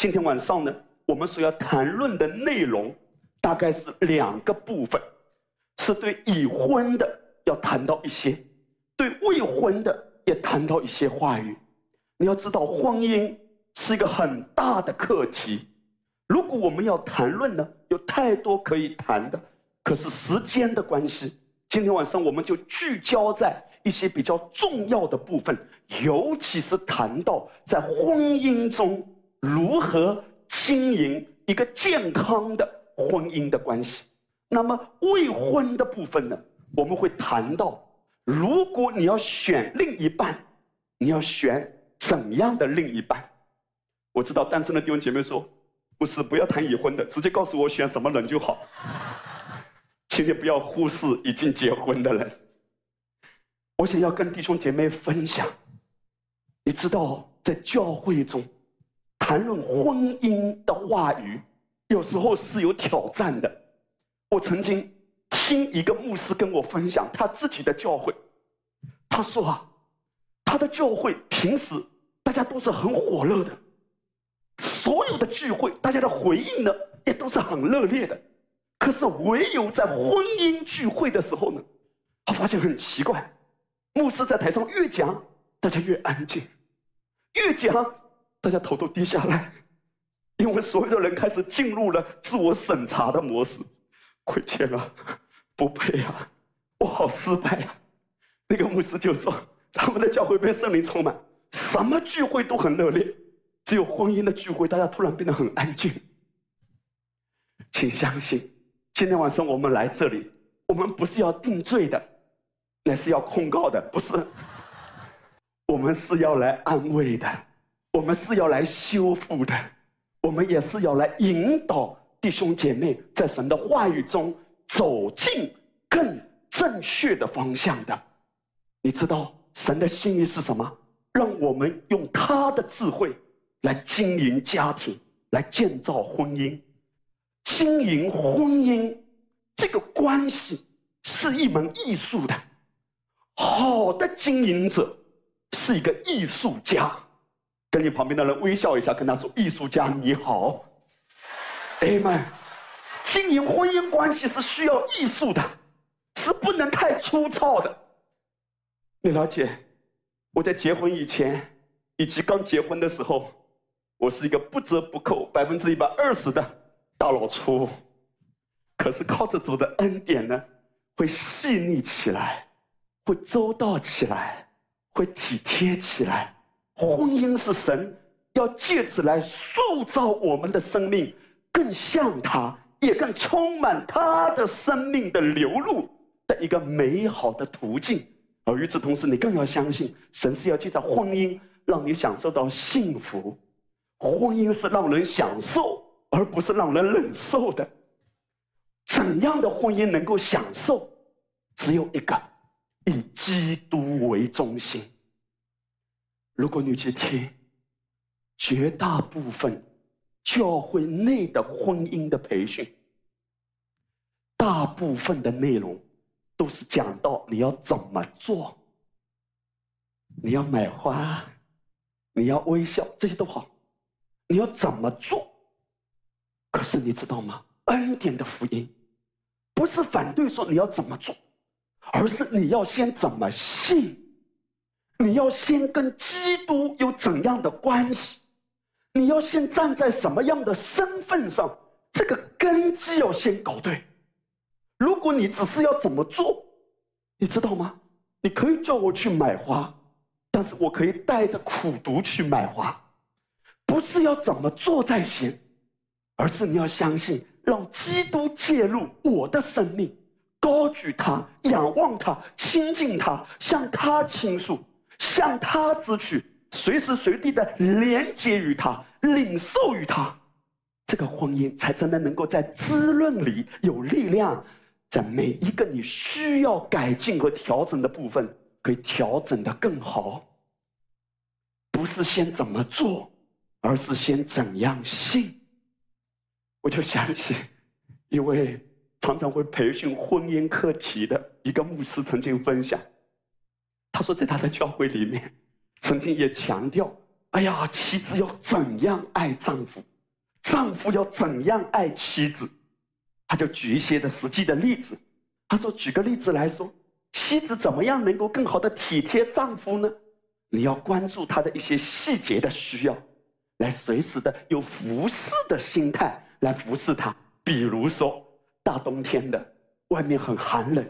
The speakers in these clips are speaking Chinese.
今天晚上呢，我们所要谈论的内容大概是两个部分，是对已婚的要谈到一些，对未婚的也谈到一些话语。你要知道，婚姻是一个很大的课题。如果我们要谈论呢，有太多可以谈的，可是时间的关系，今天晚上我们就聚焦在一些比较重要的部分，尤其是谈到在婚姻中如何经营一个健康的婚姻的关系。那么未婚的部分呢，我们会谈到，如果你要选另一半，你要选。怎样的另一半？我知道单身的弟兄姐妹说，不是不要谈已婚的，直接告诉我选什么人就好。请你不要忽视已经结婚的人。我想要跟弟兄姐妹分享，你知道在教会中谈论婚姻的话语，有时候是有挑战的。我曾经听一个牧师跟我分享他自己的教会，他说啊。他的教会平时大家都是很火热的，所有的聚会大家的回应呢也都是很热烈的，可是唯有在婚姻聚会的时候呢，他发现很奇怪，牧师在台上越讲，大家越安静，越讲大家头都低下来，因为所有的人开始进入了自我审查的模式，亏欠了，不配啊，我好失败啊，那个牧师就说。他们的教会被圣灵充满，什么聚会都很热烈，只有婚姻的聚会，大家突然变得很安静。请相信，今天晚上我们来这里，我们不是要定罪的，乃是要控告的，不是。我们是要来安慰的，我们是要来修复的，我们也是要来引导弟兄姐妹在神的话语中走进更正确的方向的。你知道？神的心意是什么？让我们用他的智慧来经营家庭，来建造婚姻。经营婚姻这个关系是一门艺术的。好的经营者是一个艺术家。跟你旁边的人微笑一下，跟他说：“艺术家你好。” Amen。经营婚姻关系是需要艺术的，是不能太粗糙的。你了解，我在结婚以前，以及刚结婚的时候，我是一个不折不扣百分之一百二十的大老粗。可是靠着主的恩典呢，会细腻起来，会周到起来，会体贴起来。婚姻是神要借此来塑造我们的生命，更像他，也更充满他的生命的流露的一个美好的途径。而与此同时，你更要相信，神是要借着婚姻让你享受到幸福。婚姻是让人享受，而不是让人忍受的。怎样的婚姻能够享受？只有一个，以基督为中心。如果你去听绝大部分教会内的婚姻的培训，大部分的内容。都是讲到你要怎么做，你要买花，你要微笑，这些都好，你要怎么做？可是你知道吗？恩典的福音不是反对说你要怎么做，而是你要先怎么信，你要先跟基督有怎样的关系，你要先站在什么样的身份上，这个根基要先搞对。如果你只是要怎么做，你知道吗？你可以叫我去买花，但是我可以带着苦读去买花，不是要怎么做在先，而是你要相信，让基督介入我的生命，高举他，仰望他，亲近他，向他倾诉，向他支取，随时随地的连接于他，领受于他，这个婚姻才真的能够在滋润里有力量。在每一个你需要改进和调整的部分，可以调整的更好。不是先怎么做，而是先怎样信。我就想起一位常常会培训婚姻课题的一个牧师曾经分享，他说在他的教会里面，曾经也强调：哎呀，妻子要怎样爱丈夫，丈夫要怎样爱妻子？他就举一些的实际的例子。他说：“举个例子来说，妻子怎么样能够更好的体贴丈夫呢？你要关注他的一些细节的需要，来随时的有服侍的心态来服侍他。比如说，大冬天的，外面很寒冷，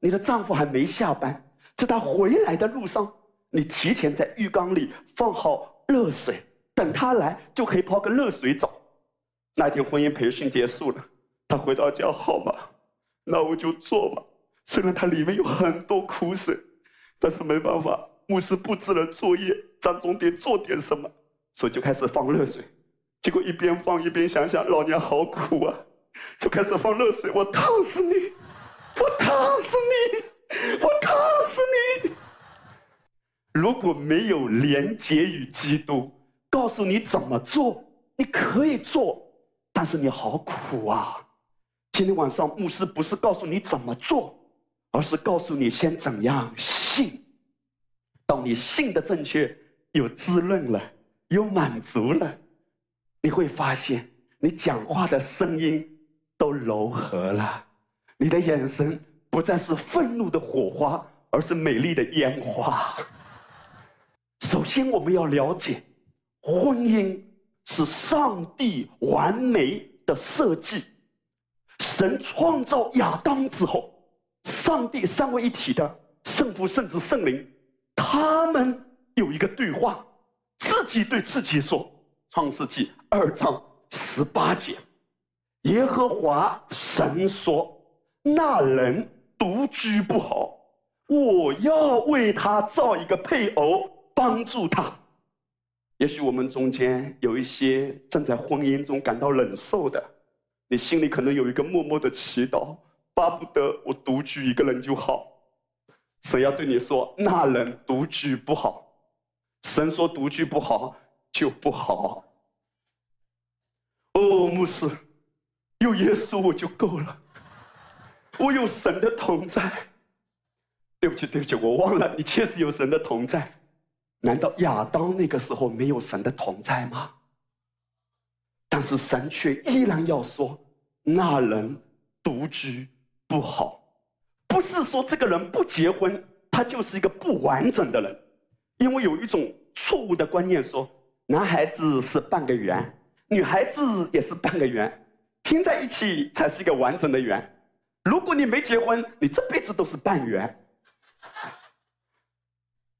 你的丈夫还没下班，在他回来的路上，你提前在浴缸里放好热水，等他来就可以泡个热水澡。那天婚姻培训结束了。”他回到家，好吗？那我就做吧。虽然他里面有很多苦水，但是没办法，牧师布置了作业，咱总得做点什么，所以就开始放热水。结果一边放一边想想，老娘好苦啊，就开始放热水。我烫死你！我烫死你！我烫死你！如果没有连结与基督，告诉你怎么做，你可以做，但是你好苦啊。今天晚上，牧师不是告诉你怎么做，而是告诉你先怎样信。当你信的正确，有滋润了，有满足了，你会发现你讲话的声音都柔和了，你的眼神不再是愤怒的火花，而是美丽的烟花。首先，我们要了解，婚姻是上帝完美的设计。神创造亚当之后，上帝三位一体的圣父、圣子、圣灵，他们有一个对话，自己对自己说：《创世纪二章十八节，耶和华神说：“那人独居不好，我要为他造一个配偶，帮助他。”也许我们中间有一些正在婚姻中感到忍受的。你心里可能有一个默默的祈祷，巴不得我独居一个人就好。神要对你说，那人独居不好。神说独居不好就不好。哦，牧师，有耶稣我就够了，我有神的同在。对不起，对不起，我忘了，你确实有神的同在。难道亚当那个时候没有神的同在吗？但是神却依然要说，那人独居不好，不是说这个人不结婚，他就是一个不完整的人，因为有一种错误的观念说，男孩子是半个圆，女孩子也是半个圆，拼在一起才是一个完整的圆。如果你没结婚，你这辈子都是半圆。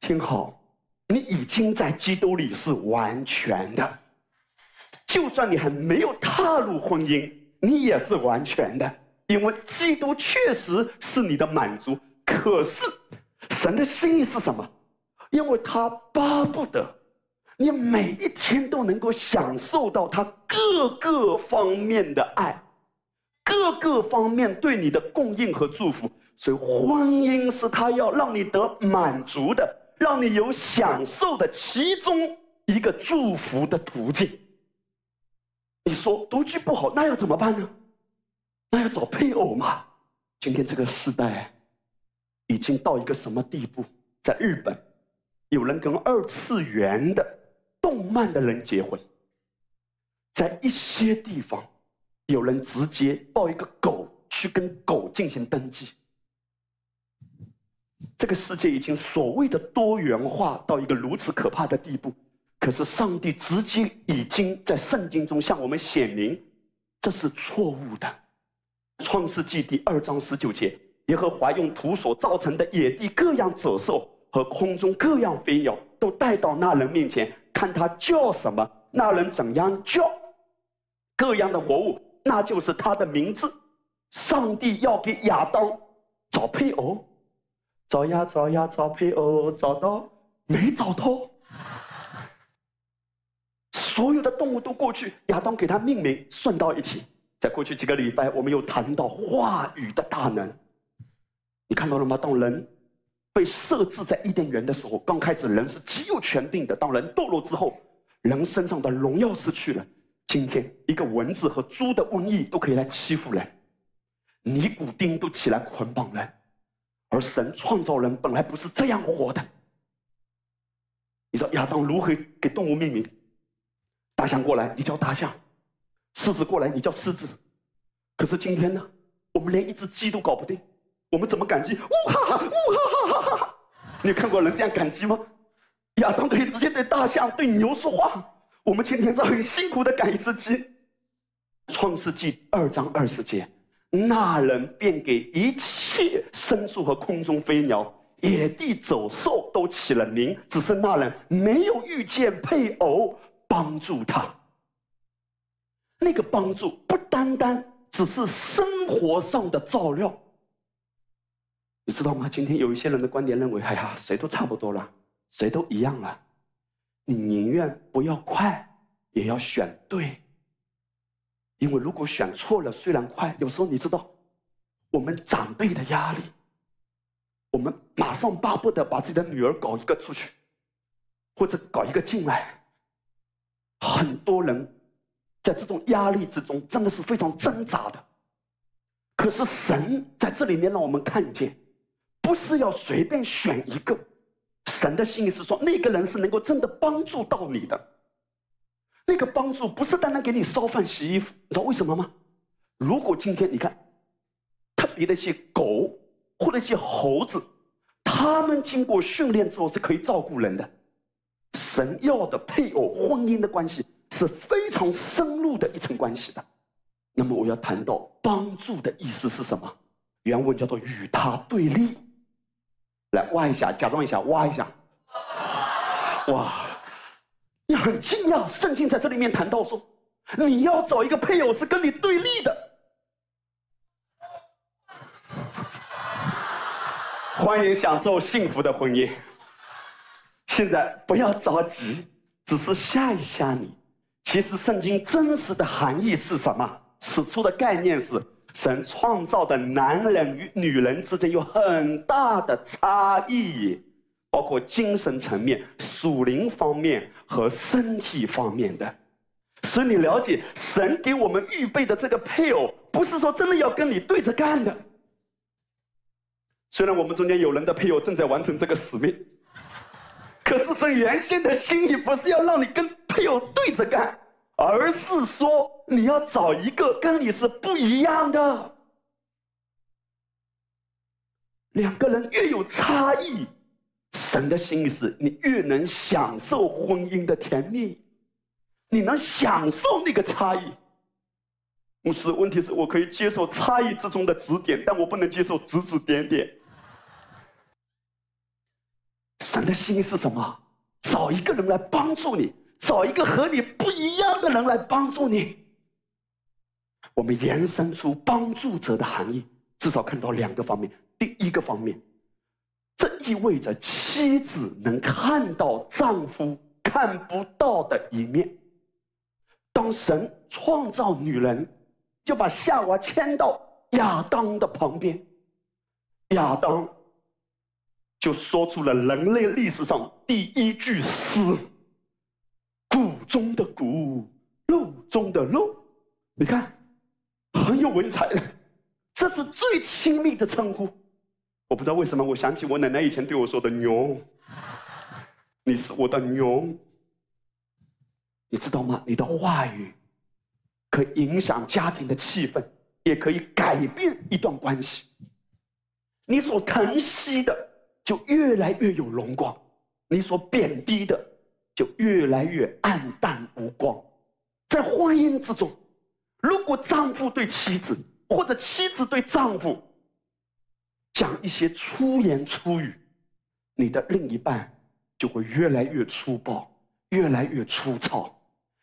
听好，你已经在基督里是完全的。就算你还没有踏入婚姻，你也是完全的，因为基督确实是你的满足。可是，神的心意是什么？因为他巴不得你每一天都能够享受到他各个方面的爱，各个方面对你的供应和祝福。所以，婚姻是他要让你得满足的，让你有享受的其中一个祝福的途径。你说独居不好，那要怎么办呢？那要找配偶嘛。今天这个时代已经到一个什么地步？在日本，有人跟二次元的动漫的人结婚；在一些地方，有人直接抱一个狗去跟狗进行登记。这个世界已经所谓的多元化到一个如此可怕的地步。可是上帝直接已经在圣经中向我们显明，这是错误的。创世纪第二章十九节，耶和华用土所造成的野地各样走兽和空中各样飞鸟，都带到那人面前，看他叫什么，那人怎样叫。各样的活物，那就是他的名字。上帝要给亚当找配偶，找呀找呀找配偶，找到没找到？所有的动物都过去，亚当给它命名，顺道一提，在过去几个礼拜，我们又谈到话语的大能。你看到了吗？当人被设置在伊甸园的时候，刚开始人是极有权定的。当人堕落之后，人身上的荣耀失去了。今天，一个蚊子和猪的瘟疫都可以来欺负人，尼古丁都起来捆绑人，而神创造人本来不是这样活的。你说亚当如何给动物命名？大象过来，你叫大象；狮子过来，你叫狮子。可是今天呢，我们连一只鸡都搞不定，我们怎么感激？呜哈哈，呜哈哈哈哈！你看过人这样感激吗？亚当可以直接对大象、对牛说话，我们今天是很辛苦的赶一只鸡。创世纪二章二十节，那人便给一切牲畜和空中飞鸟、野地走兽都起了名，只是那人没有遇见配偶帮助他。那个帮助不单单只是生活上的照料，你知道吗？今天有一些人的观点认为，哎呀，谁都差不多了。谁都一样了，你宁愿不要快，也要选对。因为如果选错了，虽然快，有时候你知道，我们长辈的压力，我们马上巴不得把自己的女儿搞一个出去，或者搞一个进来。很多人在这种压力之中，真的是非常挣扎的。可是神在这里面让我们看见，不是要随便选一个。神的心意是说，那个人是能够真的帮助到你的。那个帮助不是单单给你烧饭、洗衣服，你知道为什么吗？如果今天你看，特别的一些狗或者一些猴子，他们经过训练之后是可以照顾人的。神要的配偶婚姻的关系是非常深入的一层关系的。那么我要谈到帮助的意思是什么？原文叫做与他对立。来挖一下，假装一下，挖一下。哇，你很惊讶，圣经在这里面谈到说，你要找一个配偶是跟你对立的。欢迎享受幸福的婚姻。现在不要着急，只是吓一吓你。其实圣经真实的含义是什么？此处的概念是。神创造的男人与女人之间有很大的差异，包括精神层面、属灵方面和身体方面的。所以你了解，神给我们预备的这个配偶，不是说真的要跟你对着干的。虽然我们中间有人的配偶正在完成这个使命，可是神原先的心意不是要让你跟配偶对着干。而是说，你要找一个跟你是不一样的。两个人越有差异，神的心意是你越能享受婚姻的甜蜜，你能享受那个差异。牧师，问题是我可以接受差异之中的指点，但我不能接受指指点点。神的心意是什么？找一个人来帮助你。找一个和你不一样的人来帮助你。我们延伸出帮助者的含义，至少看到两个方面。第一个方面，这意味着妻子能看到丈夫看不到的一面。当神创造女人，就把夏娃牵到亚当的旁边，亚当就说出了人类历史上第一句诗。骨中的骨，肉中的肉，你看，很有文采的，这是最亲密的称呼。我不知道为什么，我想起我奶奶以前对我说的“牛”，你是我的牛。你知道吗？你的话语可影响家庭的气氛，也可以改变一段关系。你所疼惜的，就越来越有荣光；你所贬低的。就越来越暗淡无光，在婚姻之中，如果丈夫对妻子或者妻子对丈夫讲一些粗言粗语，你的另一半就会越来越粗暴，越来越粗糙，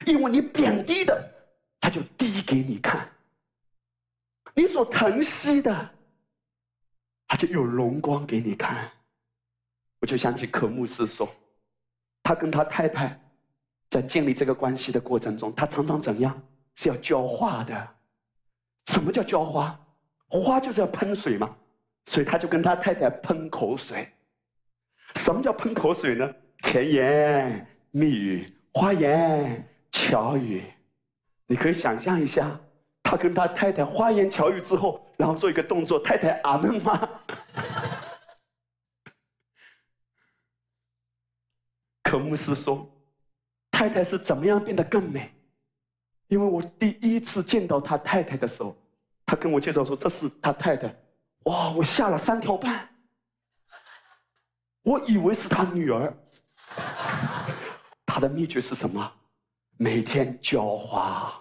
因为你贬低的，他就低给你看；你所疼惜的，他就有荣光给你看。我就想起可牧师说。他跟他太太在建立这个关系的过程中，他常常怎样？是要浇花的。什么叫浇花？花就是要喷水嘛，所以他就跟他太太喷口水。什么叫喷口水呢？甜言蜜语、花言巧语。你可以想象一下，他跟他太太花言巧语之后，然后做一个动作，太太阿门吗？可牧师说：“太太是怎么样变得更美？因为我第一次见到他太太的时候，他跟我介绍说这是他太太，哇，我吓了三条半，我以为是他女儿。他的秘诀是什么？每天浇花。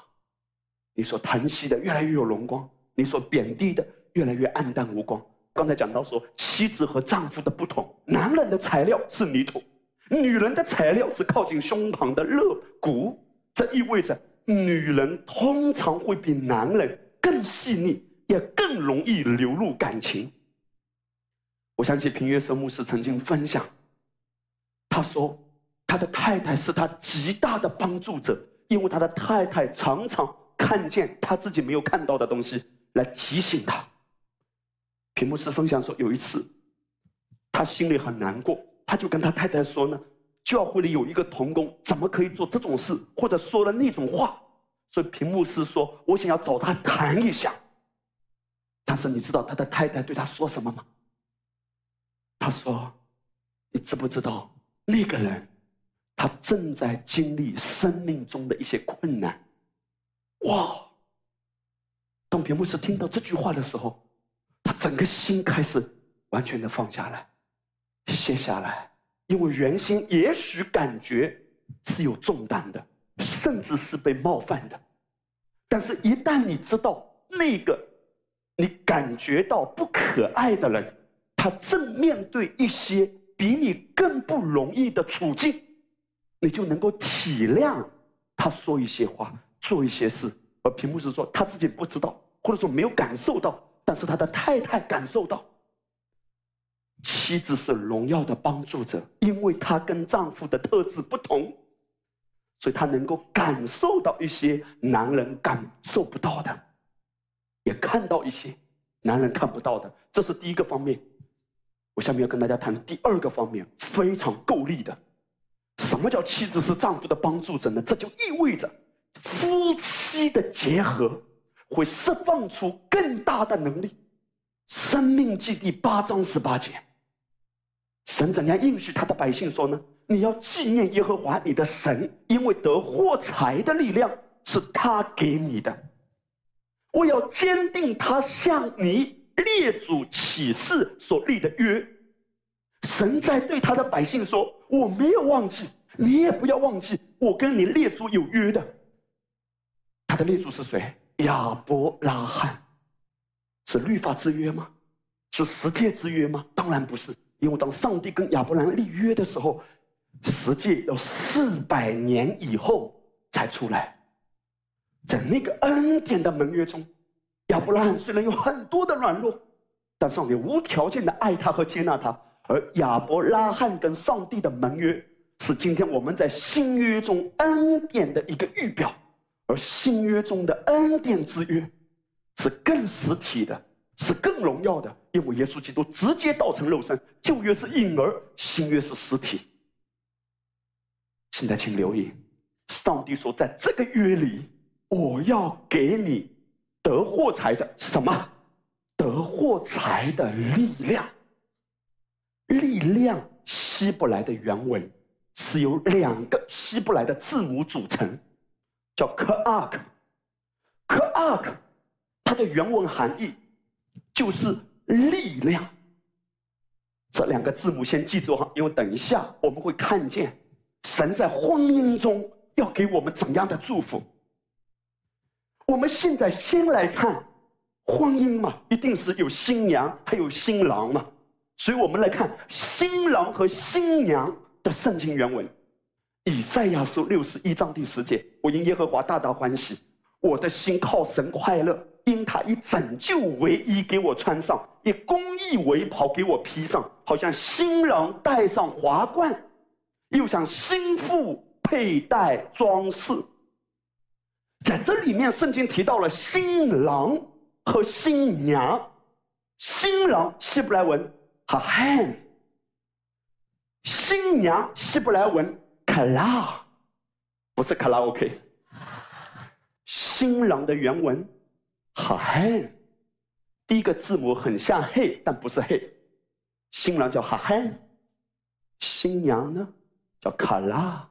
你所疼惜的越来越有荣光，你所贬低的越来越暗淡无光。刚才讲到说，妻子和丈夫的不同，男人的材料是泥土，女人的材料是靠近胸膛的肋骨。这意味着，女人通常会比男人更细腻，也更容易流露感情。我想起平约瑟牧师曾经分享，他说，他的太太是他极大的帮助者，因为他的太太常常。看见他自己没有看到的东西，来提醒他。屏幕师分享说，有一次，他心里很难过，他就跟他太太说呢：“教会里有一个童工，怎么可以做这种事，或者说了那种话？”所以屏幕师说：“我想要找他谈一下。”但是你知道他的太太对他说什么吗？他说：“你知不知道那个人，他正在经历生命中的一些困难？”哇！当屏幕师听到这句话的时候，他整个心开始完全的放下来、卸下来，因为原心也许感觉是有重担的，甚至是被冒犯的，但是一旦你知道那个你感觉到不可爱的人，他正面对一些比你更不容易的处境，你就能够体谅他说一些话。做一些事，而屏幕是说他自己不知道，或者说没有感受到，但是他的太太感受到。妻子是荣耀的帮助者，因为她跟丈夫的特质不同，所以她能够感受到一些男人感受不到的，也看到一些男人看不到的。这是第一个方面。我下面要跟大家谈第二个方面，非常够力的。什么叫妻子是丈夫的帮助者呢？这就意味着。夫妻的结合会释放出更大的能力。生命记第八章十八节，神怎样应许他的百姓说呢？你要纪念耶和华你的神，因为得获财的力量是他给你的。我要坚定他向你列祖起誓所立的约。神在对他的百姓说：“我没有忘记，你也不要忘记，我跟你列祖有约的。”他的列祖是谁？亚伯拉罕，是律法之约吗？是十诫之约吗？当然不是，因为当上帝跟亚伯兰立约的时候，实际要四百年以后才出来。在那个恩典的盟约中，亚伯拉罕虽然有很多的软弱，但上帝无条件的爱他和接纳他。而亚伯拉罕跟上帝的盟约，是今天我们在新约中恩典的一个预表。而新约中的恩典之约，是更实体的，是更荣耀的，因为耶稣基督直接道成肉身。旧约是婴儿，新约是实体。现在请留意，上帝说，在这个约里，我要给你得获财的什么？得获财的力量。力量，希伯来的原文是由两个希伯来的字母组成。叫 “kark”，“kark”，它的原文含义就是力量。这两个字母先记住哈，因为等一下我们会看见神在婚姻中要给我们怎样的祝福。我们现在先来看婚姻嘛，一定是有新娘还有新郎嘛，所以我们来看新郎和新娘的圣经原文。以赛亚书六十一章第十节：“我因耶和华大大欢喜，我的心靠神快乐，因他以拯救为衣给我穿上，以公义为袍给我披上，好像新郎戴上华冠，又像新妇佩戴装饰。”在这里面，圣经提到了新郎和新娘。新郎希伯来文哈汉，新娘希伯来文。卡拉，不是卡拉 OK。新郎的原文，好汉，第一个字母很像嘿，但不是嘿。新郎叫哈汉，新娘呢叫卡拉。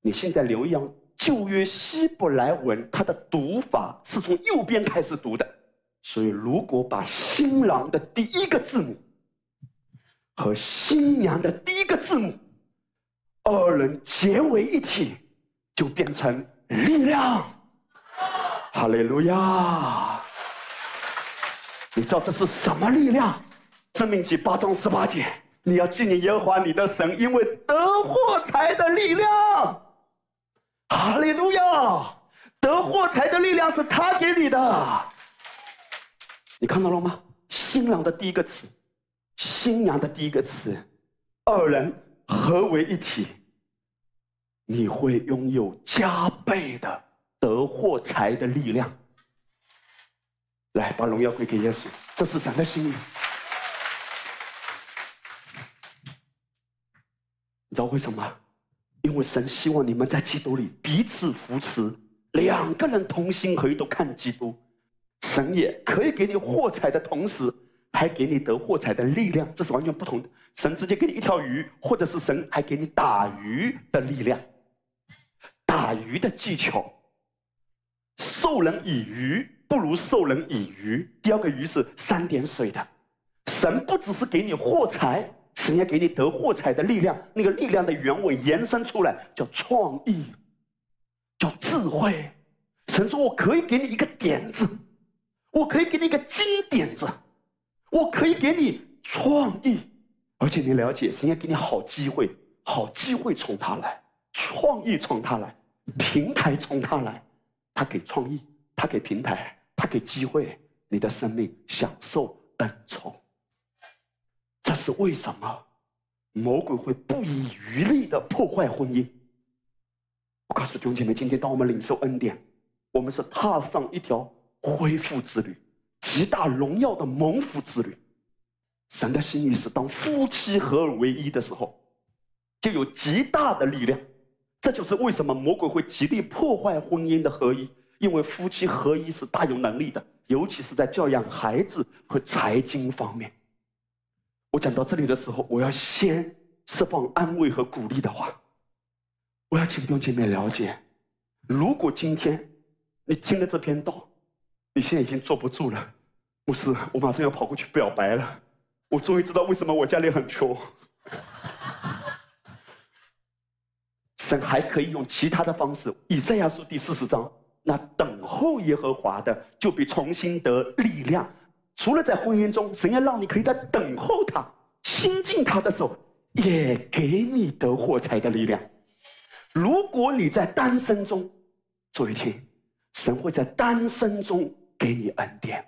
你现在留意啊旧约希伯来文，它的读法是从右边开始读的，所以如果把新郎的第一个字母和新娘的第一个字母二人结为一体，就变成力量。哈利路亚！你知道这是什么力量？生命记八章十八节，你要纪念耶和华你的神，因为得获财的力量。哈利路亚！得获财的力量是他给你的。你看到了吗？新郎的第一个词，新娘的第一个词，二人合为一体，你会拥有加倍的得获财的力量。来，把荣耀归给耶稣，这是神的心意。你知道为什么？因为神希望你们在基督里彼此扶持，两个人同心合意都看基督。神也可以给你获财的同时，还给你得获财的力量，这是完全不同的。神直接给你一条鱼，或者是神还给你打鱼的力量，打鱼的技巧。授人以鱼，不如授人以渔。第二个鱼是三点水的，神不只是给你获财。神要给你得获财的力量，那个力量的原文延伸出来叫创意，叫智慧。神说：“我可以给你一个点子，我可以给你一个金点子，我可以给你创意，而且你了解，神要给你好机会，好机会从他来，创意从他来，平台从他来，他给创意，他给平台，他给机会，你的生命享受恩宠。”这是为什么？魔鬼会不遗余力的破坏婚姻。我告诉弟兄姐妹，今天当我们领受恩典，我们是踏上一条恢复之旅，极大荣耀的蒙福之旅。神的心意是，当夫妻合而为一的时候，就有极大的力量。这就是为什么魔鬼会极力破坏婚姻的合一，因为夫妻合一是大有能力的，尤其是在教养孩子和财经方面。我讲到这里的时候，我要先释放安慰和鼓励的话。我要请弟兄姐妹了解，如果今天你听了这篇道，你现在已经坐不住了，牧师，我马上要跑过去表白了。我终于知道为什么我家里很穷。神还可以用其他的方式。以赛亚书第四十章，那等候耶和华的，就被重新得力量。除了在婚姻中，神要让你可以在等候他、亲近他的时候，也给你得火柴的力量。如果你在单身中，注意听，神会在单身中给你恩典。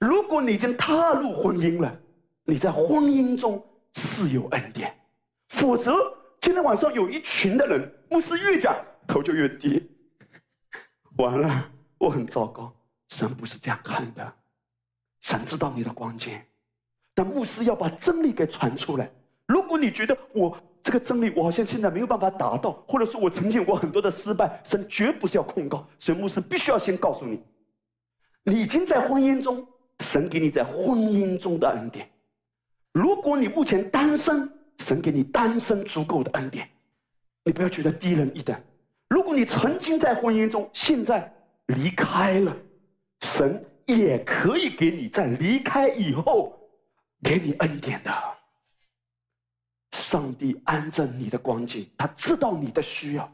如果你已经踏入婚姻了，你在婚姻中是有恩典。否则，今天晚上有一群的人，牧师越讲头就越低，完了，我很糟糕。神不是这样看的。神知道你的关键，但牧师要把真理给传出来。如果你觉得我这个真理我好像现在没有办法达到，或者说我曾经有过很多的失败，神绝不是要控告，所以牧师必须要先告诉你，你已经在婚姻中，神给你在婚姻中的恩典。如果你目前单身，神给你单身足够的恩典，你不要觉得低人一等。如果你曾经在婚姻中，现在离开了，神。也可以给你在离开以后给你恩典的。上帝安正你的光景，他知道你的需要，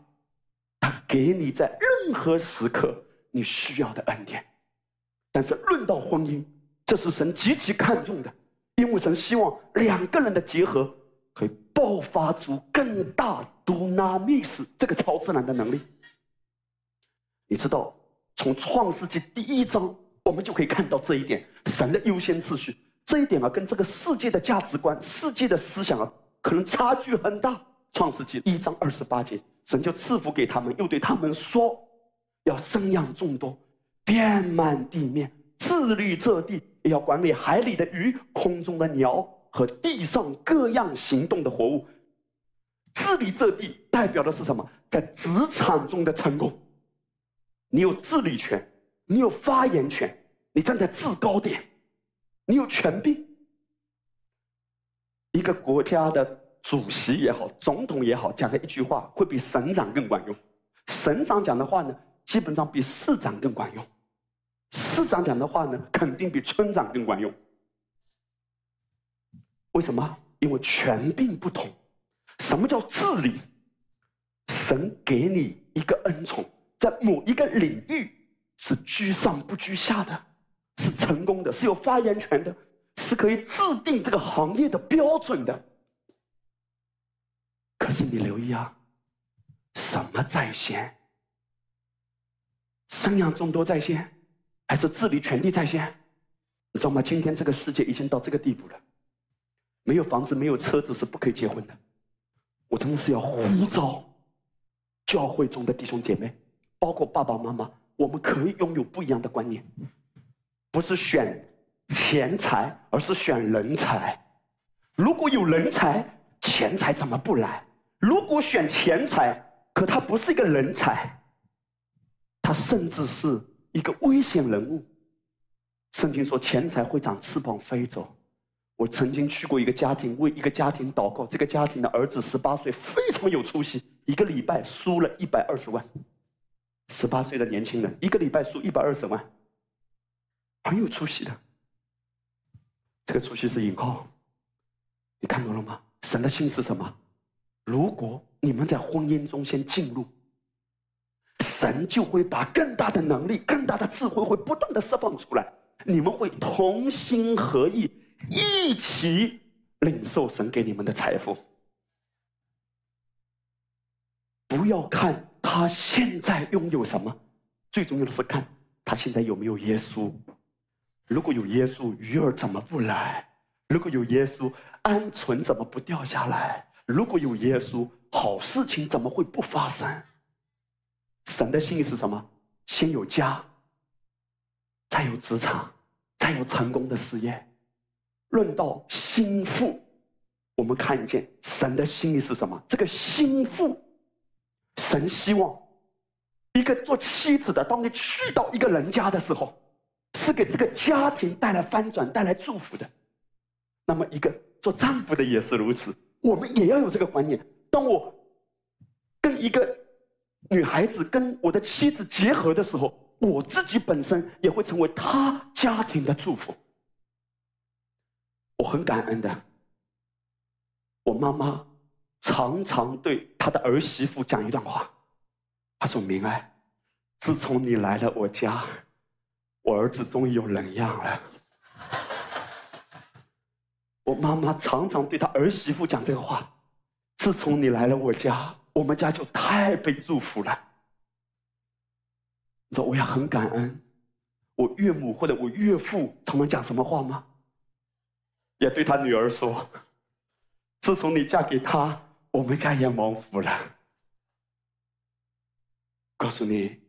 他给你在任何时刻你需要的恩典。但是论到婚姻，这是神极其看重的，因为神希望两个人的结合可以爆发出更大多纳密斯这个超自然的能力。你知道，从创世纪第一章。我们就可以看到这一点，神的优先次序，这一点啊，跟这个世界的价值观、世界的思想啊，可能差距很大。创世纪一章二十八节，神就赐福给他们，又对他们说：“要生养众多，遍满地面，治理这地，也要管理海里的鱼、空中的鸟和地上各样行动的活物。”治理这地代表的是什么？在职场中的成功，你有治理权。你有发言权，你站在制高点，你有权柄。一个国家的主席也好，总统也好，讲的一句话会比省长更管用。省长讲的话呢，基本上比市长更管用；市长讲的话呢，肯定比村长更管用。为什么？因为权柄不同。什么叫治理？神给你一个恩宠，在某一个领域是居上不居下的，是成功的，是有发言权的，是可以制定这个行业的标准的。可是你留意啊，什么在先？生养众多在先，还是治理权力在先？你知道吗？今天这个世界已经到这个地步了，没有房子、没有车子是不可以结婚的。我真的是要呼召教会中的弟兄姐妹，包括爸爸妈妈，我们可以拥有不一样的观念，不是选钱财，而是选人才。如果有人才，钱财怎么不来？如果选钱财，可他不是一个人才，他甚至是一个危险人物。圣经说，钱财会长翅膀飞走。我曾经去过一个家庭，为一个家庭祷告。这个家庭的儿子十八岁，非常有出息，一个礼拜输了一百二十万。十八岁的年轻人，一个礼拜输一百二十万，很有出息的。这个出息是引号，你看到了吗？神的心是什么？如果你们在婚姻中先进入，神就会把更大的能力、更大的智慧会不断的释放出来，你们会同心合意。一起领受神给你们的财富。不要看他现在拥有什么，最重要的是看他现在有没有耶稣。如果有耶稣，鱼儿怎么不来？如果有耶稣，鹌鹑怎么不掉下来？如果有耶稣，好事情怎么会不发生？神的心意是什么？先有家，才有职场，才有成功的事业。论到心腹，我们看见神的心意是什么？这个心腹，神希望一个做妻子的，当你去到一个人家的时候，是给这个家庭带来翻转、带来祝福的。那么，一个做丈夫的也是如此。我们也要有这个观念：当我跟一个女孩子、跟我的妻子结合的时候，我自己本身也会成为她家庭的祝福。我很感恩的，我妈妈常常对她的儿媳妇讲一段话，她说明爱，自从你来了我家，我儿子终于有人样了。我妈妈常常对她儿媳妇讲这个话，自从你来了我家，我们家就太被祝福了。你知道我也很感恩，我岳母或者我岳父常常讲什么话吗？也对他女儿说：“自从你嫁给他，我们家也蒙福了。”告诉你，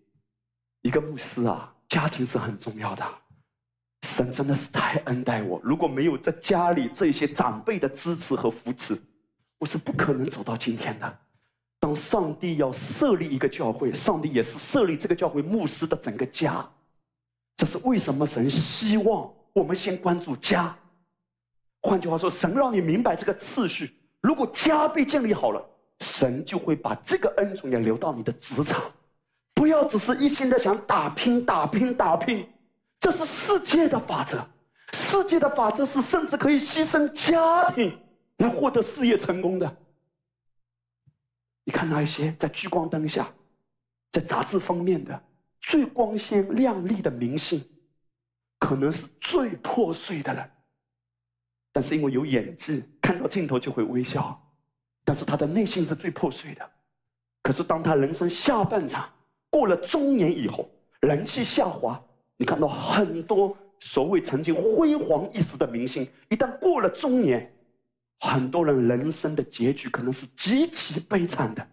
一个牧师啊，家庭是很重要的。神真的是太恩待我，如果没有在家里这些长辈的支持和扶持，我是不可能走到今天的。当上帝要设立一个教会，上帝也是设立这个教会牧师的整个家。这是为什么神希望我们先关注家。换句话说，神让你明白这个次序。如果家被建立好了，神就会把这个恩宠也留到你的职场。不要只是一心的想打拼、打拼、打拼，这是世界的法则。世界的法则是甚至可以牺牲家庭来获得事业成功的。你看那一些在聚光灯下、在杂志封面的最光鲜亮丽的明星，可能是最破碎的人。但是因为有演技，看到镜头就会微笑，但是他的内心是最破碎的。可是当他人生下半场过了中年以后，人气下滑，你看到很多所谓曾经辉煌一时的明星，一旦过了中年，很多人人生的结局可能是极其悲惨的，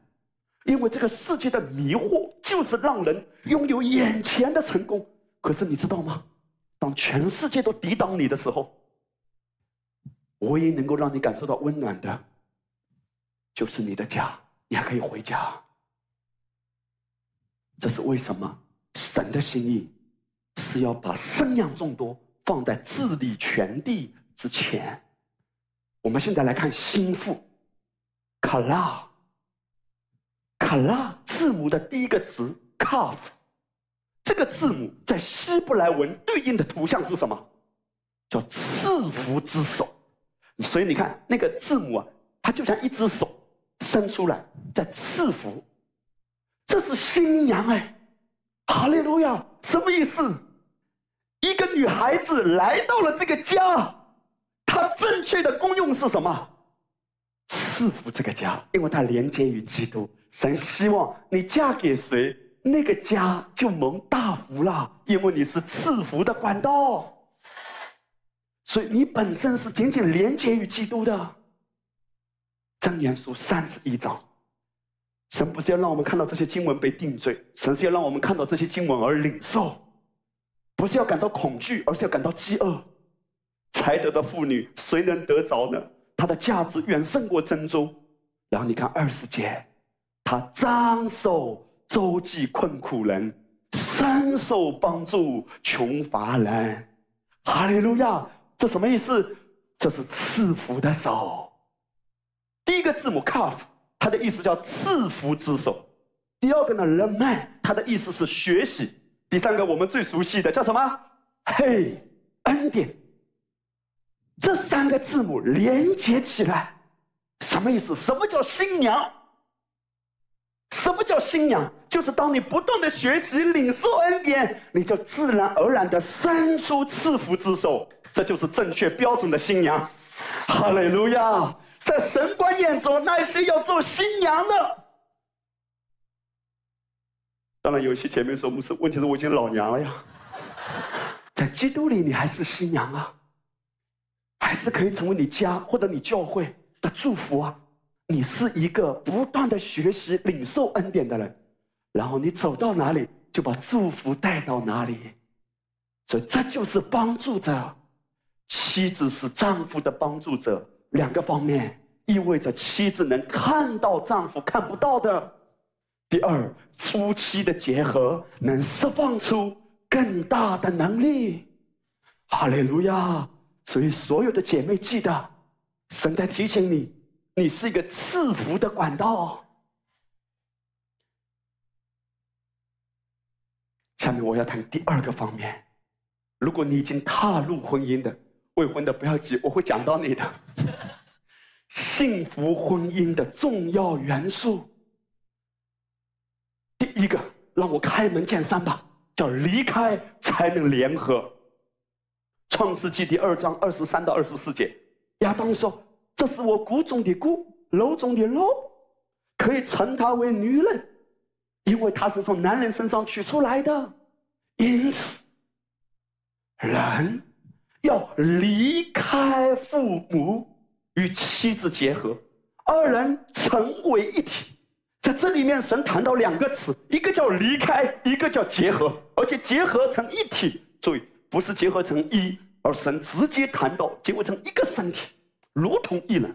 因为这个世界的迷惑就是让人拥有眼前的成功。可是你知道吗？当全世界都抵挡你的时候，唯一能够让你感受到温暖的，就是你的家，你还可以回家。这是为什么？神的心意是要把生养众多放在治理全地之前。我们现在来看心腹，卡拉，卡拉字母的第一个词 “calf”，这个字母在希伯来文对应的图像是什么？叫赐福之手。所以你看那个字母啊，它就像一只手伸出来在赐福。这是新娘哎，哈利路亚！什么意思？一个女孩子来到了这个家，她正确的功用是什么？赐福这个家，因为它连接于基督。神希望你嫁给谁，那个家就蒙大福了，因为你是赐福的管道。所以你本身是紧紧连接于基督的。箴言书三十一章，神不是要让我们看到这些经文被定罪，神是要让我们看到这些经文而领受，不是要感到恐惧，而是要感到饥饿。才德的妇女，谁能得着呢？它的价值远胜过珍珠。然后你看二十节，他张手周济困苦人，伸手帮助穷乏人。哈利路亚！这什么意思？这是赐福的手。第一个字母 “calf”，它的意思叫赐福之手。第二个呢 l e m a n 它的意思是学习。第三个我们最熟悉的叫什么？嘿，恩典。这三个字母连接起来，什么意思？什么叫新娘？什么叫新娘？就是当你不断的学习、领受恩典，你就自然而然的伸出赐福之手。这就是正确标准的新娘。哈利路亚！在神官眼中，那些要做新娘的，当然有些姐妹说不是，问题是我已经老娘了呀。在基督里，你还是新娘啊。还是可以成为你家或者你教会的祝福啊！你是一个不断的学习、领受恩典的人，然后你走到哪里就把祝福带到哪里，所以这就是帮助着。妻子是丈夫的帮助者，两个方面意味着妻子能看到丈夫看不到的。第二，夫妻的结合能释放出更大的能力。哈利路亚！所以，所有的姐妹记得，神在提醒你，你是一个赐福的管道。下面我要谈第二个方面，如果你已经踏入婚姻的，未婚的不要急，我会讲到你的。幸福婚姻的重要元素，第一个，让我开门见山吧，叫离开才能联合。创世纪第二章二十三到二十四节，亚当说：“这是我骨中的骨，肉中的肉，可以称她为女人，因为她是从男人身上取出来的。因此，人要离开父母，与妻子结合，二人成为一体。在这里面，神谈到两个词，一个叫离开，一个叫结合，而且结合成一体。注意。”不是结合成一，而神直接谈到结合成一个身体，如同一人。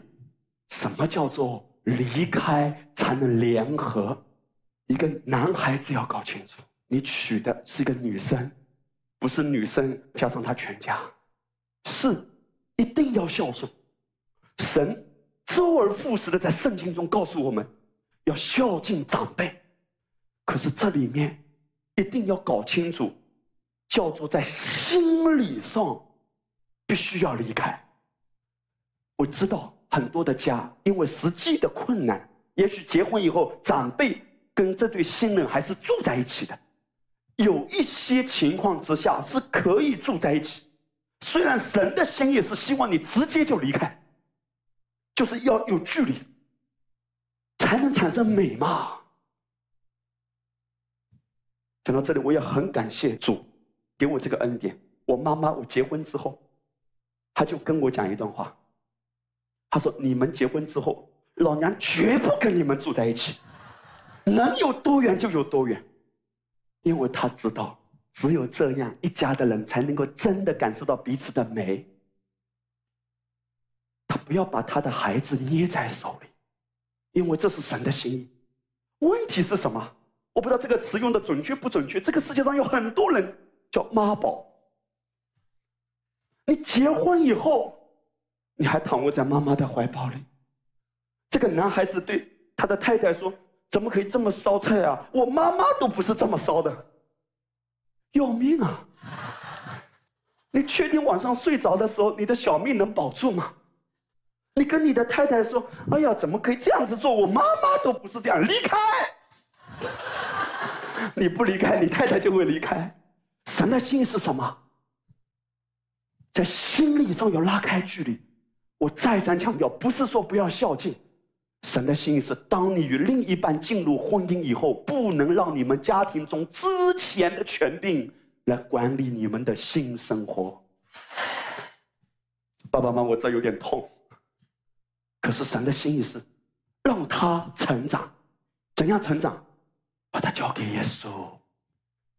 什么叫做离开才能联合？一个男孩子要搞清楚，你娶的是一个女生，不是女生加上他全家，是一定要孝顺。神周而复始的在圣经中告诉我们，要孝敬长辈。可是这里面一定要搞清楚。叫做在心理上必须要离开。我知道很多的家因为实际的困难，也许结婚以后长辈跟这对新人还是住在一起的。有一些情况之下是可以住在一起，虽然神的心意是希望你直接就离开，就是要有距离，才能产生美嘛。讲到这里，我也很感谢主。给我这个恩典，我妈妈我结婚之后，她就跟我讲一段话。她说：“你们结婚之后，老娘绝不跟你们住在一起，能有多远就有多远，因为她知道，只有这样一家的人才能够真的感受到彼此的美。他不要把他的孩子捏在手里，因为这是神的心意。问题是什么？我不知道这个词用的准确不准确。这个世界上有很多人。”叫妈宝。你结婚以后，你还躺卧在妈妈的怀抱里。这个男孩子对他的太太说：“怎么可以这么烧菜啊？我妈妈都不是这么烧的，要命啊！你确定晚上睡着的时候你的小命能保住吗？你跟你的太太说：“哎呀，怎么可以这样子做？我妈妈都不是这样，离开！”你不离开，你太太就会离开。神的心意是什么？在心理上要拉开距离。我再三强调，不是说不要孝敬。神的心意是，当你与另一半进入婚姻以后，不能让你们家庭中之前的权柄来管理你们的性生活。爸爸妈妈，我这有点痛。可是神的心意是，让他成长，怎样成长？把他交给耶稣，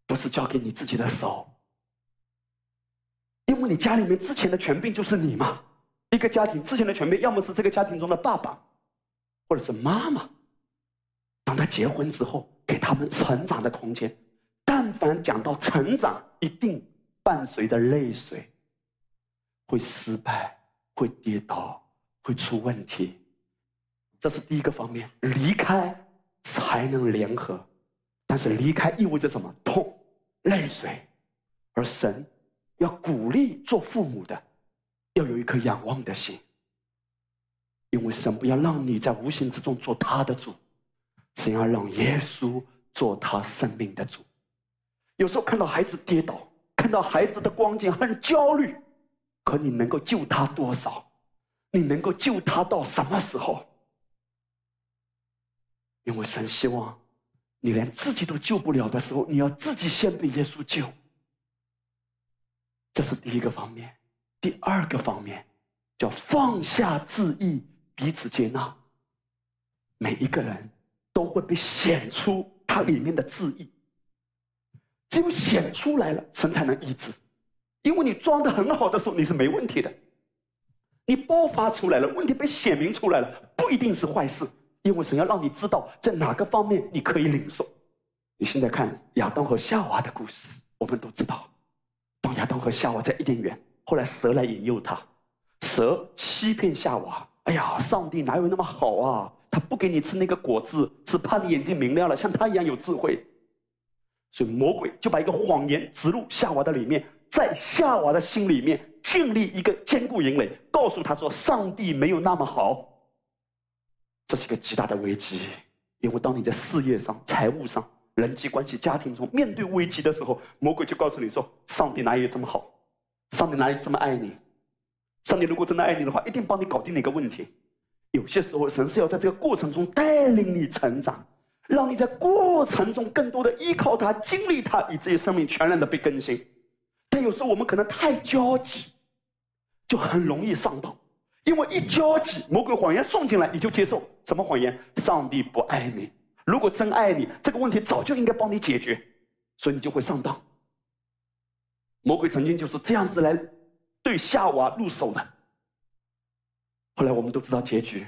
不是交给你自己的手。因为你家里面之前的权柄就是你嘛。一个家庭之前的权柄，要么是这个家庭中的爸爸，或者是妈妈。当他结婚之后，给他们成长的空间。但凡讲到成长，一定伴随着泪水，会失败，会跌倒。会出问题，这是第一个方面。离开才能联合，但是离开意味着什么？痛、泪水。而神要鼓励做父母的，要有一颗仰望的心，因为神不要让你在无形之中做他的主，神要让耶稣做他生命的主。有时候看到孩子跌倒，看到孩子的光景很焦虑，可你能够救他多少？你能够救他到什么时候？因为神希望你连自己都救不了的时候，你要自己先被耶稣救。这是第一个方面。第二个方面叫放下自义，彼此接纳。每一个人都会被显出他里面的自义，只有显出来了，神才能医治。因为你装的很好的时候，你是没问题的。你爆发出来了，问题被显明出来了，不一定是坏事，因为神要让你知道在哪个方面你可以领受。你现在看亚当和夏娃的故事，我们都知道，当亚当和夏娃在伊甸园，后来蛇来引诱他，蛇欺骗夏娃，哎呀，上帝哪有那么好啊？他不给你吃那个果子，是怕你眼睛明亮了，像他一样有智慧，所以魔鬼就把一个谎言植入夏娃的里面。在夏娃的心里面建立一个坚固营垒，告诉他说：“上帝没有那么好。”这是一个极大的危机，因为当你在事业上、财务上、人际关系、家庭中面对危机的时候，魔鬼就告诉你说：“上帝哪有这么好？上帝哪有这么爱你？上帝如果真的爱你的话，一定帮你搞定那个问题。”有些时候，神是要在这个过程中带领你成长，让你在过程中更多的依靠他、经历他，以至于生命全然的被更新。但有时候我们可能太焦急，就很容易上当，因为一焦急，魔鬼谎言送进来，你就接受什么谎言？上帝不爱你。如果真爱你，这个问题早就应该帮你解决，所以你就会上当。魔鬼曾经就是这样子来对夏娃入手的。后来我们都知道结局，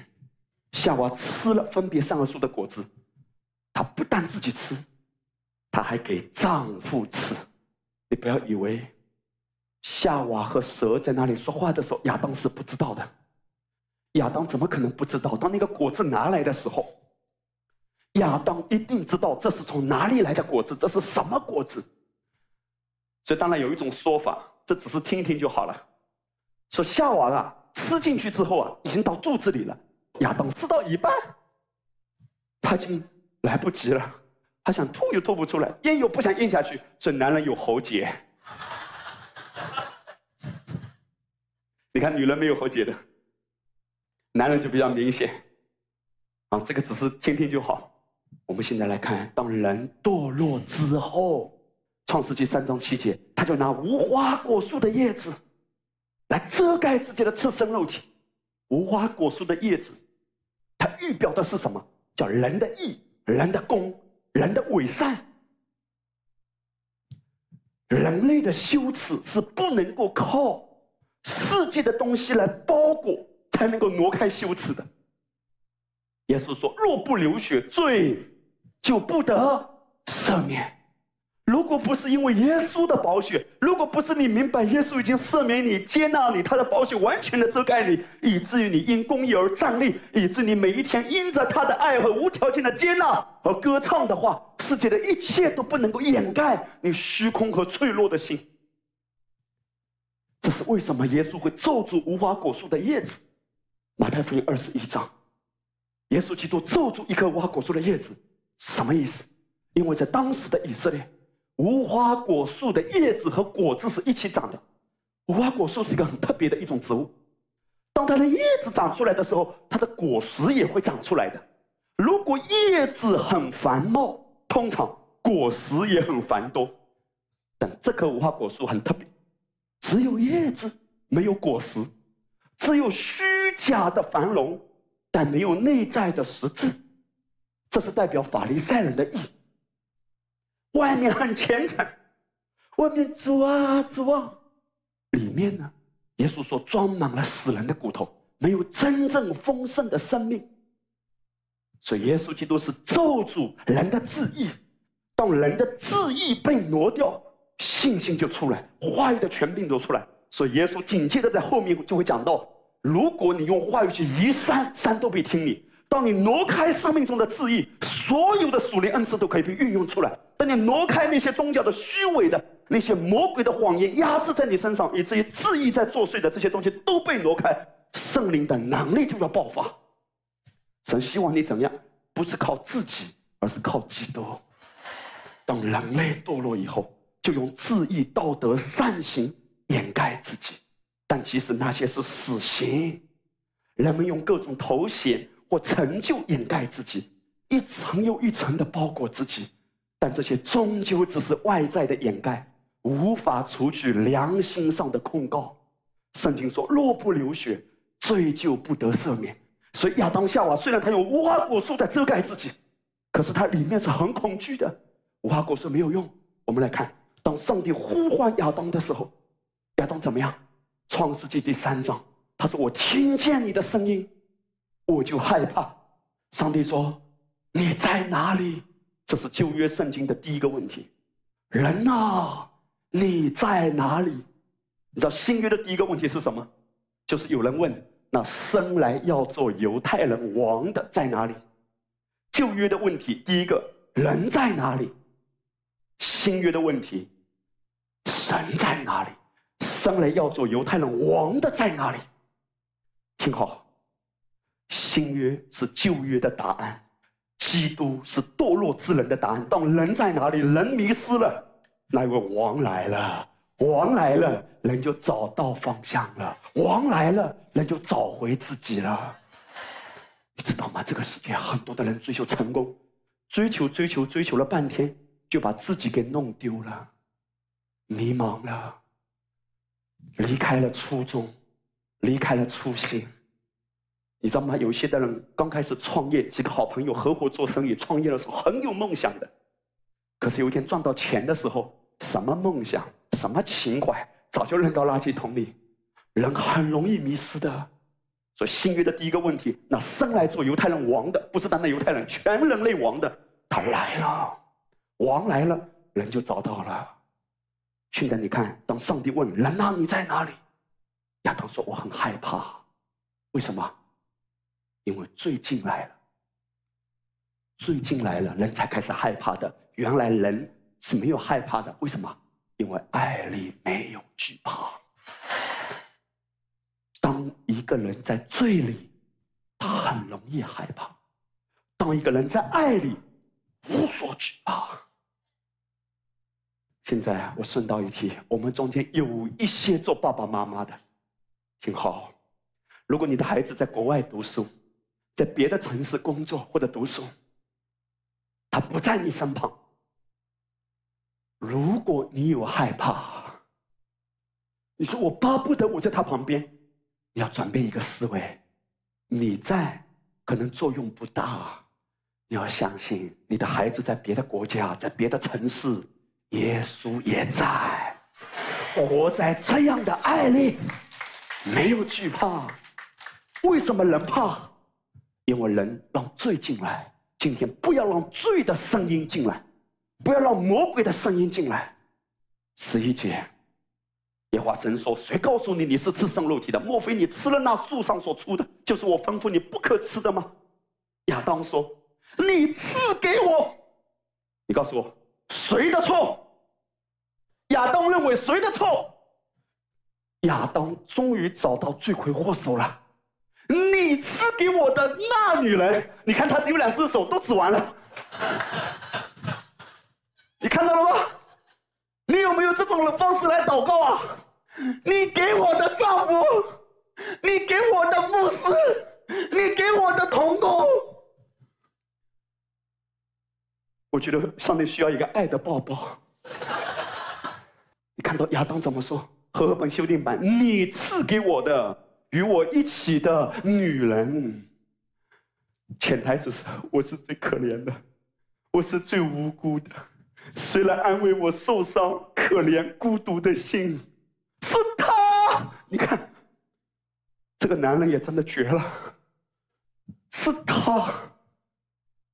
夏娃吃了分别善恶树的果子，她不但自己吃，她还给丈夫吃。你不要以为夏娃和蛇在那里说话的时候，亚当是不知道的。亚当怎么可能不知道？当那个果子拿来的时候，亚当一定知道这是从哪里来的果子，这是什么果子。所以当然有一种说法，这只是听一听就好了。说夏娃啊，吃进去之后啊，已经到肚子里了。亚当吃到一半，他已经来不及了。他想吐又吐不出来，咽又不想咽下去，所以男人有喉结。你看女人没有喉结的，男人就比较明显。啊，这个只是听听就好。我们现在来看，当人堕落之后，《创世纪》三章七节，他就拿无花果树的叶子来遮盖自己的赤身肉体。无花果树的叶子，它预表的是什么？叫人的义，人的功。人的伪善，人类的羞耻是不能够靠世界的东西来包裹才能够挪开羞耻的。耶稣说：“若不流血，罪就不得赦免。如果不是因为耶稣的宝血，如果不是你明白耶稣已经赦免你、接纳你，他的宝血完全的遮盖你，以至于你因公义而站立，以致你每一天因着他的爱和无条件的接纳而歌唱的话，世界的一切都不能够掩盖你虚空和脆弱的心。这是为什么耶稣会咒住无花果树的叶子？马太福音二十一章，耶稣基督咒住一棵无花果树的叶子，什么意思？因为在当时的以色列，无花果树的叶子和果子是一起长的。无花果树是一个很特别的一种植物，当它的叶子长出来的时候，它的果实也会长出来的。如果叶子很繁茂，通常果实也很繁多。但这棵无花果树很特别，只有叶子，没有果实，只有虚假的繁荣，但没有内在的实质。这是代表法利赛人的意。外面很虔诚，外面主啊主啊，里面呢，耶稣说装满了死人的骨头，没有真正丰盛的生命。所以耶稣基督是咒诅人的自义，当人的自义被挪掉，信心就出来，话语的权柄就出来。所以耶稣紧接着在后面就会讲到：如果你用话语去移山，山都必听你。当你挪开生命中的质疑，所有的属灵恩赐都可以被运用出来。当你挪开那些宗教的虚伪的、那些魔鬼的谎言压制在你身上，以至于质疑在作祟的这些东西都被挪开，圣灵的能力就要爆发。神希望你怎样？不是靠自己，而是靠基督。当人类堕落以后，就用质疑、道德、善行掩盖自己，但其实那些是死刑。人们用各种头衔。或成就掩盖自己，一层又一层的包裹自己，但这些终究只是外在的掩盖，无法除去良心上的控告。圣经说：“若不流血，罪就不得赦免。”所以亚当夏娃虽然他用无花果树在遮盖自己，可是他里面是很恐惧的。无花果树没有用。我们来看，当上帝呼唤亚当的时候，亚当怎么样？创世纪第三章，他说：“我听见你的声音。”我就害怕。上帝说：“你在哪里？”这是旧约圣经的第一个问题。人啊，你在哪里？你知道新约的第一个问题是什么？就是有人问：那生来要做犹太人王的在哪里？旧约的问题，第一个人在哪里？新约的问题，神在哪里？生来要做犹太人王的在哪里？听好。新约是旧约的答案，基督是堕落之人的答案。当人在哪里，人迷失了，那位王来了，王来了，人就找到方向了；王来了，人就找回自己了。你知道吗？这个世界很多的人追求成功，追求追求追求了半天，就把自己给弄丢了，迷茫了，离开了初衷，离开了初心。你知道吗？有些的人刚开始创业，几个好朋友合伙做生意，创业的时候很有梦想的，可是有一天赚到钱的时候，什么梦想，什么情怀，早就扔到垃圾桶里。人很容易迷失的。所以新约的第一个问题，那生来做犹太人王的，不是单单犹太人，全人类王的，他来了，王来了，人就找到了。现在你看，当上帝问人啊，你在哪里？亚当说我很害怕，为什么？因为最近来了，最近来了，人才开始害怕的。原来人是没有害怕的，为什么？因为爱里没有惧怕。当一个人在罪里，他很容易害怕；当一个人在爱里，无所惧怕。现在我顺道一提，我们中间有一些做爸爸妈妈的，挺好。如果你的孩子在国外读书，在别的城市工作或者读书，他不在你身旁。如果你有害怕，你说我巴不得我在他旁边，你要转变一个思维，你在可能作用不大。你要相信你的孩子在别的国家，在别的城市，耶稣也在，活在这样的爱里，没有惧怕。为什么人怕？因为人让罪进来，今天不要让罪的声音进来。不要让魔鬼的声音进来。十一节，耶华神说：“谁告诉你你是吃生肉体的？莫非你吃了那树上所出的，就是我吩咐你不可吃的吗？”亚当说：“你赐给我，你告诉我谁的错？”亚当认为谁的错？亚当终于找到罪魁祸首了。你赐给我的那女人，你看她只有两只手，都指完了。你看到了吗？你有没有这种的方式来祷告啊？你给我的丈夫，你给我的牧师，你给我的童工。我觉得上帝需要一个爱的抱抱。你看到亚当怎么说？和合本修订版，你赐给我的，与我一起的女人，潜台词是：我是最可怜的，我是最无辜的。谁来安慰我受伤、可怜、孤独的心？是他。你看，这个男人也真的绝了。是他，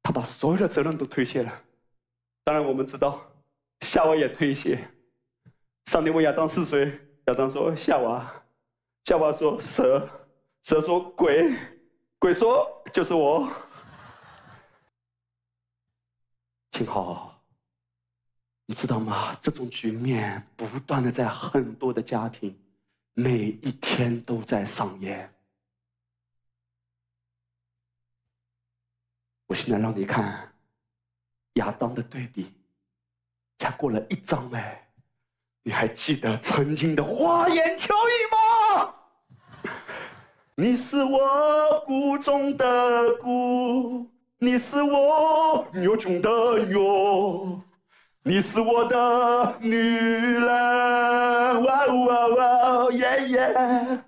他把所有的责任都推卸了。当然，我们知道，夏娃也推卸。上帝问亚当是谁？亚当说：“夏娃。”夏娃说：“蛇。”蛇说：“鬼。”鬼说：“就是我。”听好，你知道吗？这种局面不断的在很多的家庭，每一天都在上演。我现在让你看亚当的对比，才过了一章哎。你还记得曾经的花言巧语吗？你是我骨中的骨，你是我肉中的肉，你是我的女人。哇哇哇耶耶！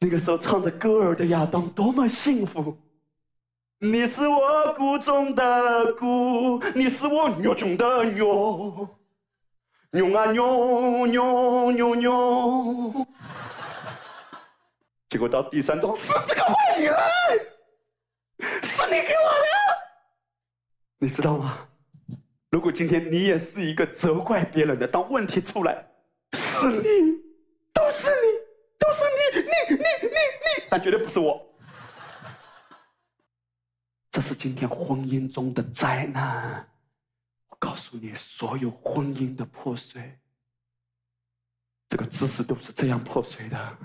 那个时候唱着歌儿的亚当多么幸福。你是我骨中的骨，你是我肉中的肉。牛啊牛牛牛牛！结果到第三章是这个坏女人，是你给我的，你知道吗？如果今天你也是一个责怪别人的，当问题出来，是你，都是你，都是你，你你你你，但绝对不是我。这是今天婚姻中的灾难。我告诉你，所有婚姻的破碎，这个知识都是这样破碎的，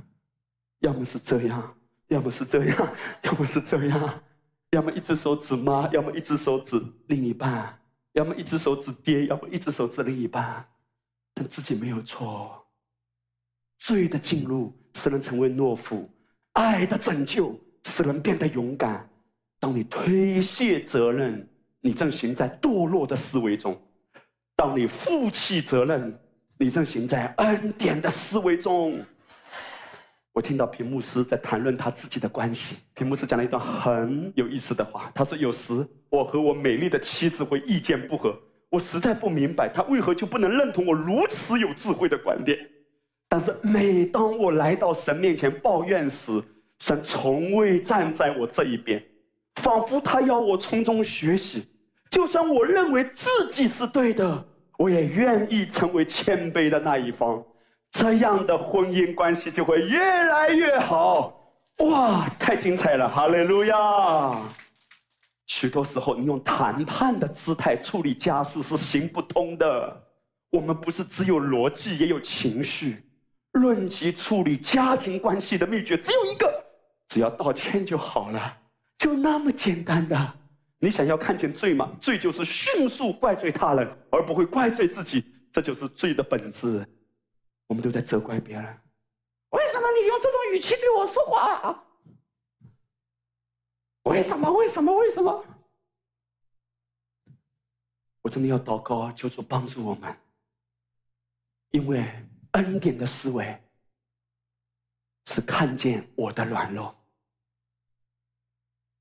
要么是这样，要么是这样，要么是这样，要么一只手指妈，要么一只手指另一半，要么一只手指爹，要么一只手指另一半，但自己没有错。罪的进入使人成为懦夫，爱的拯救使人变得勇敢。当你推卸责任。你正行在堕落的思维中，当你负起责任，你正行在恩典的思维中。我听到屏幕师在谈论他自己的关系，屏幕师讲了一段很有意思的话。他说：“有时我和我美丽的妻子会意见不合，我实在不明白他为何就不能认同我如此有智慧的观点。但是每当我来到神面前抱怨时，神从未站在我这一边，仿佛他要我从中学习。”就算我认为自己是对的，我也愿意成为谦卑的那一方，这样的婚姻关系就会越来越好。哇，太精彩了！哈利路亚。许多时候，你用谈判的姿态处理家事是行不通的。我们不是只有逻辑，也有情绪。论及处理家庭关系的秘诀，只有一个：只要道歉就好了，就那么简单的。你想要看见罪吗？罪就是迅速怪罪他人，而不会怪罪自己，这就是罪的本质。我们都在责怪别人，为什么你用这种语气对我说话？为什么？为什么？为什么？我真的要祷告，求主帮助我们，因为恩典的思维是看见我的软弱，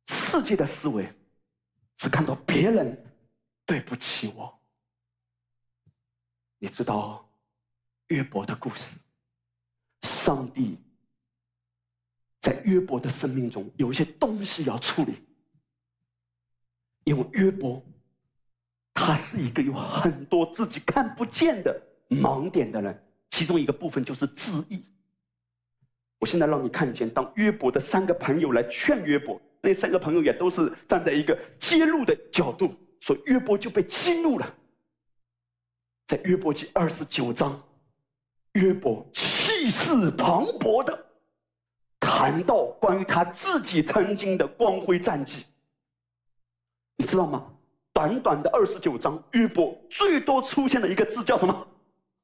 世界的思维。是看到别人对不起我，你知道约伯的故事。上帝在约伯的生命中有一些东西要处理，因为约伯他是一个有很多自己看不见的盲点的人，其中一个部分就是自义。我现在让你看见，当约伯的三个朋友来劝约伯，那三个朋友也都是站在一个揭露的角度，所以约伯就被激怒了。在约伯记二十九章，约伯气势磅礴的谈到关于他自己曾经的光辉战绩。你知道吗？短短的二十九章，约伯最多出现了一个字，叫什么？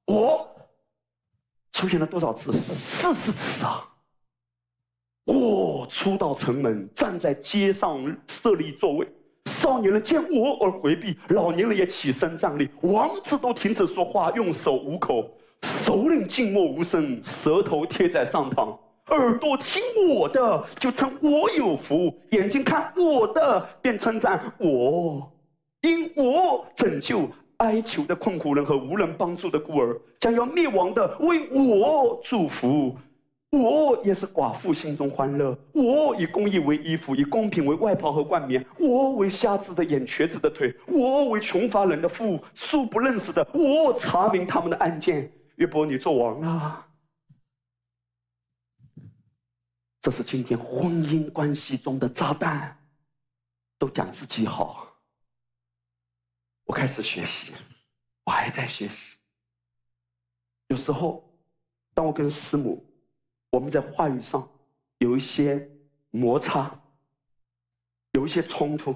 我。出现了多少次？四十次啊！我出到城门，站在街上设立座位，少年人见我而回避，老年人也起身站立，王子都停止说话，用手捂口，首领静默无声，舌头贴在上膛，耳朵听我的就称我有福，眼睛看我的便称赞我，因我拯救。哀求的困苦人和无人帮助的孤儿，将要灭亡的，为我祝福。我也是寡妇心中欢乐。我以公义为衣服，以公平为外袍和冠冕。我为瞎子的眼，瘸子的腿。我为穷乏人的父，素不认识的。我查明他们的案件。约伯，你做王了。这是今天婚姻关系中的炸弹，都讲自己好。我开始学习，我还在学习。有时候，当我跟师母，我们在话语上有一些摩擦，有一些冲突，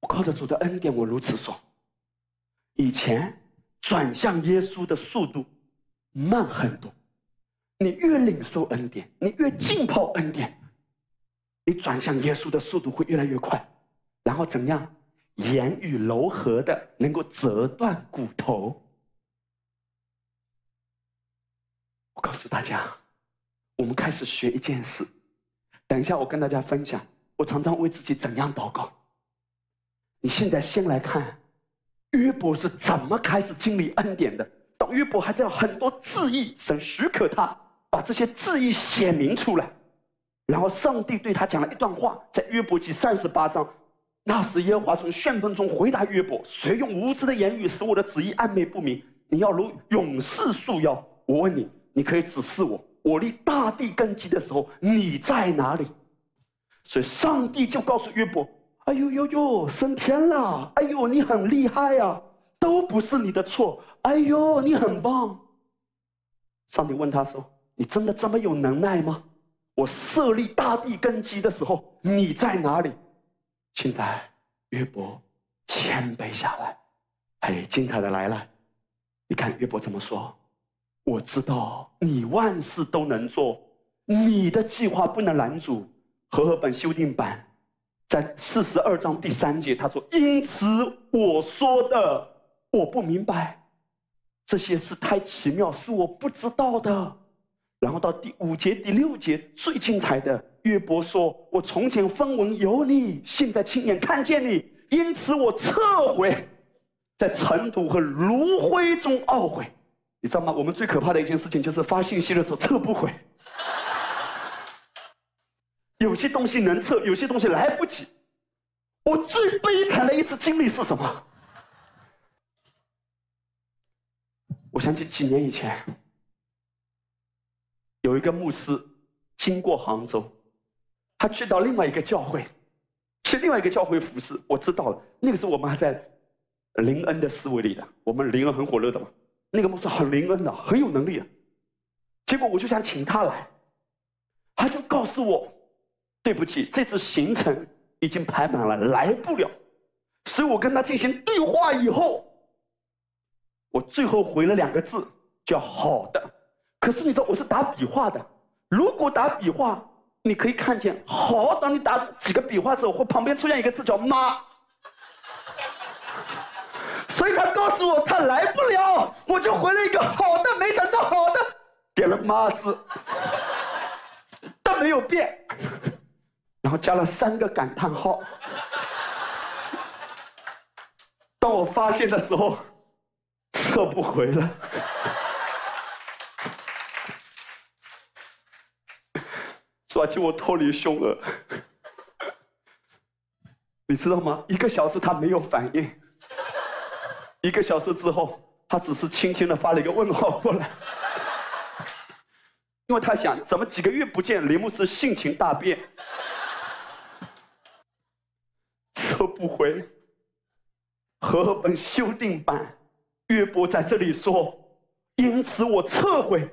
我靠着主的恩典，我如此说：以前转向耶稣的速度慢很多，你越领受恩典，你越浸泡恩典，你转向耶稣的速度会越来越快。然后怎样？言语柔和的，能够折断骨头。我告诉大家，我们开始学一件事。等一下，我跟大家分享，我常常为自己怎样祷告。你现在先来看，约伯是怎么开始经历恩典的。当约伯还在有很多质疑，神许可他把这些质疑写明出来，然后上帝对他讲了一段话，在约伯记三十八章。那时耶和华从旋风中回答约伯：“谁用无知的言语使我的旨意暧昧不明？你要如勇士束腰。我问你，你可以指示我，我立大地根基的时候你在哪里？”所以上帝就告诉约伯：“哎呦呦呦，升天了！哎呦，你很厉害呀，都不是你的错。哎呦，你很棒。”上帝问他说：“你真的这么有能耐吗？我设立大地根基的时候你在哪里？”现在，约伯谦卑下来，哎，精彩的来了！你看约伯怎么说？我知道你万事都能做，你的计划不能拦阻。和合本修订版在四十二章第三节，他说：“因此我说的我不明白，这些事太奇妙，是我不知道的。”然后到第五节、第六节最精彩的。约伯说：“我从前分文有你，现在亲眼看见你，因此我撤回，在尘土和炉灰中懊悔。你知道吗？我们最可怕的一件事情就是发信息的时候撤不回。有些东西能撤，有些东西来不及。我最悲惨的一次经历是什么？我想起几年以前，有一个牧师经过杭州。”他去到另外一个教会，去另外一个教会服侍。我知道了，那个时候我们还在林恩的思维里的，我们林恩很火热的嘛。那个牧师很林恩的，很有能力的。结果我就想请他来，他就告诉我：“对不起，这次行程已经排满了，来不了。”所以我跟他进行对话以后，我最后回了两个字，叫“好的”。可是你知道我是打笔画的，如果打笔画。你可以看见，好，当你打几个笔画之后，或旁边出现一个字叫“妈”，所以他告诉我他来不了，我就回了一个好的，没想到好的，点了“妈”字，但没有变，然后加了三个感叹号。当我发现的时候，撤不回了。抓紧我脱离凶恶，你知道吗？一个小时他没有反应，一个小时之后，他只是轻轻的发了一个问号过来，因为他想，怎么几个月不见，林牧师性情大变，撤不回。和本修订版，约伯在这里说：“因此我撤回。”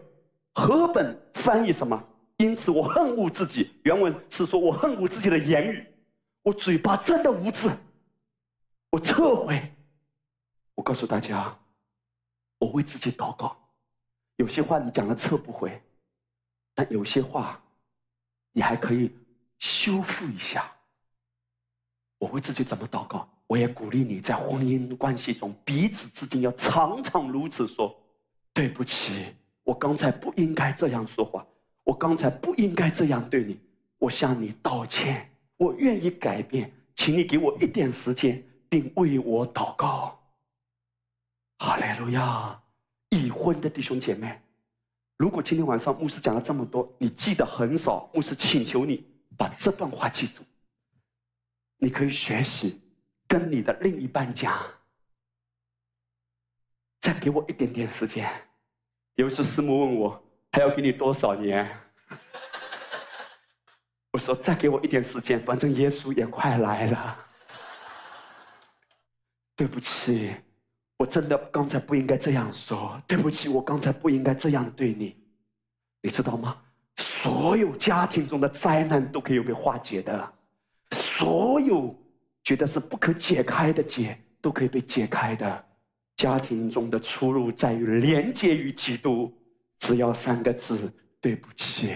和本翻译什么？因此我恨恶自己。原文是说我恨恶自己的言语，我嘴巴真的无知。我撤回。我告诉大家，我为自己祷告。有些话你讲了撤不回，但有些话，你还可以修复一下。我为自己怎么祷告？我也鼓励你在婚姻关系中，彼此之间要常常如此说：“对不起，我刚才不应该这样说话，我刚才不应该这样对你，我向你道歉，我愿意改变，请你给我一点时间，并为我祷告。”哈利路亚！已婚的弟兄姐妹，如果今天晚上牧师讲了这么多，你记得很少，牧师请求你把这段话记住，你可以学习。跟你的另一半讲，再给我一点点时间。有一次师母问我还要给你多少年，我说再给我一点时间，反正耶稣也快来了。对不起，我真的刚才不应该这样说。对不起，我刚才不应该这样对你。你知道吗？所有家庭中的灾难都可以被化解的，所有。觉得是不可解开的结，都可以被解开的。家庭中的出路在于连接于基督，只要三个字：对不起。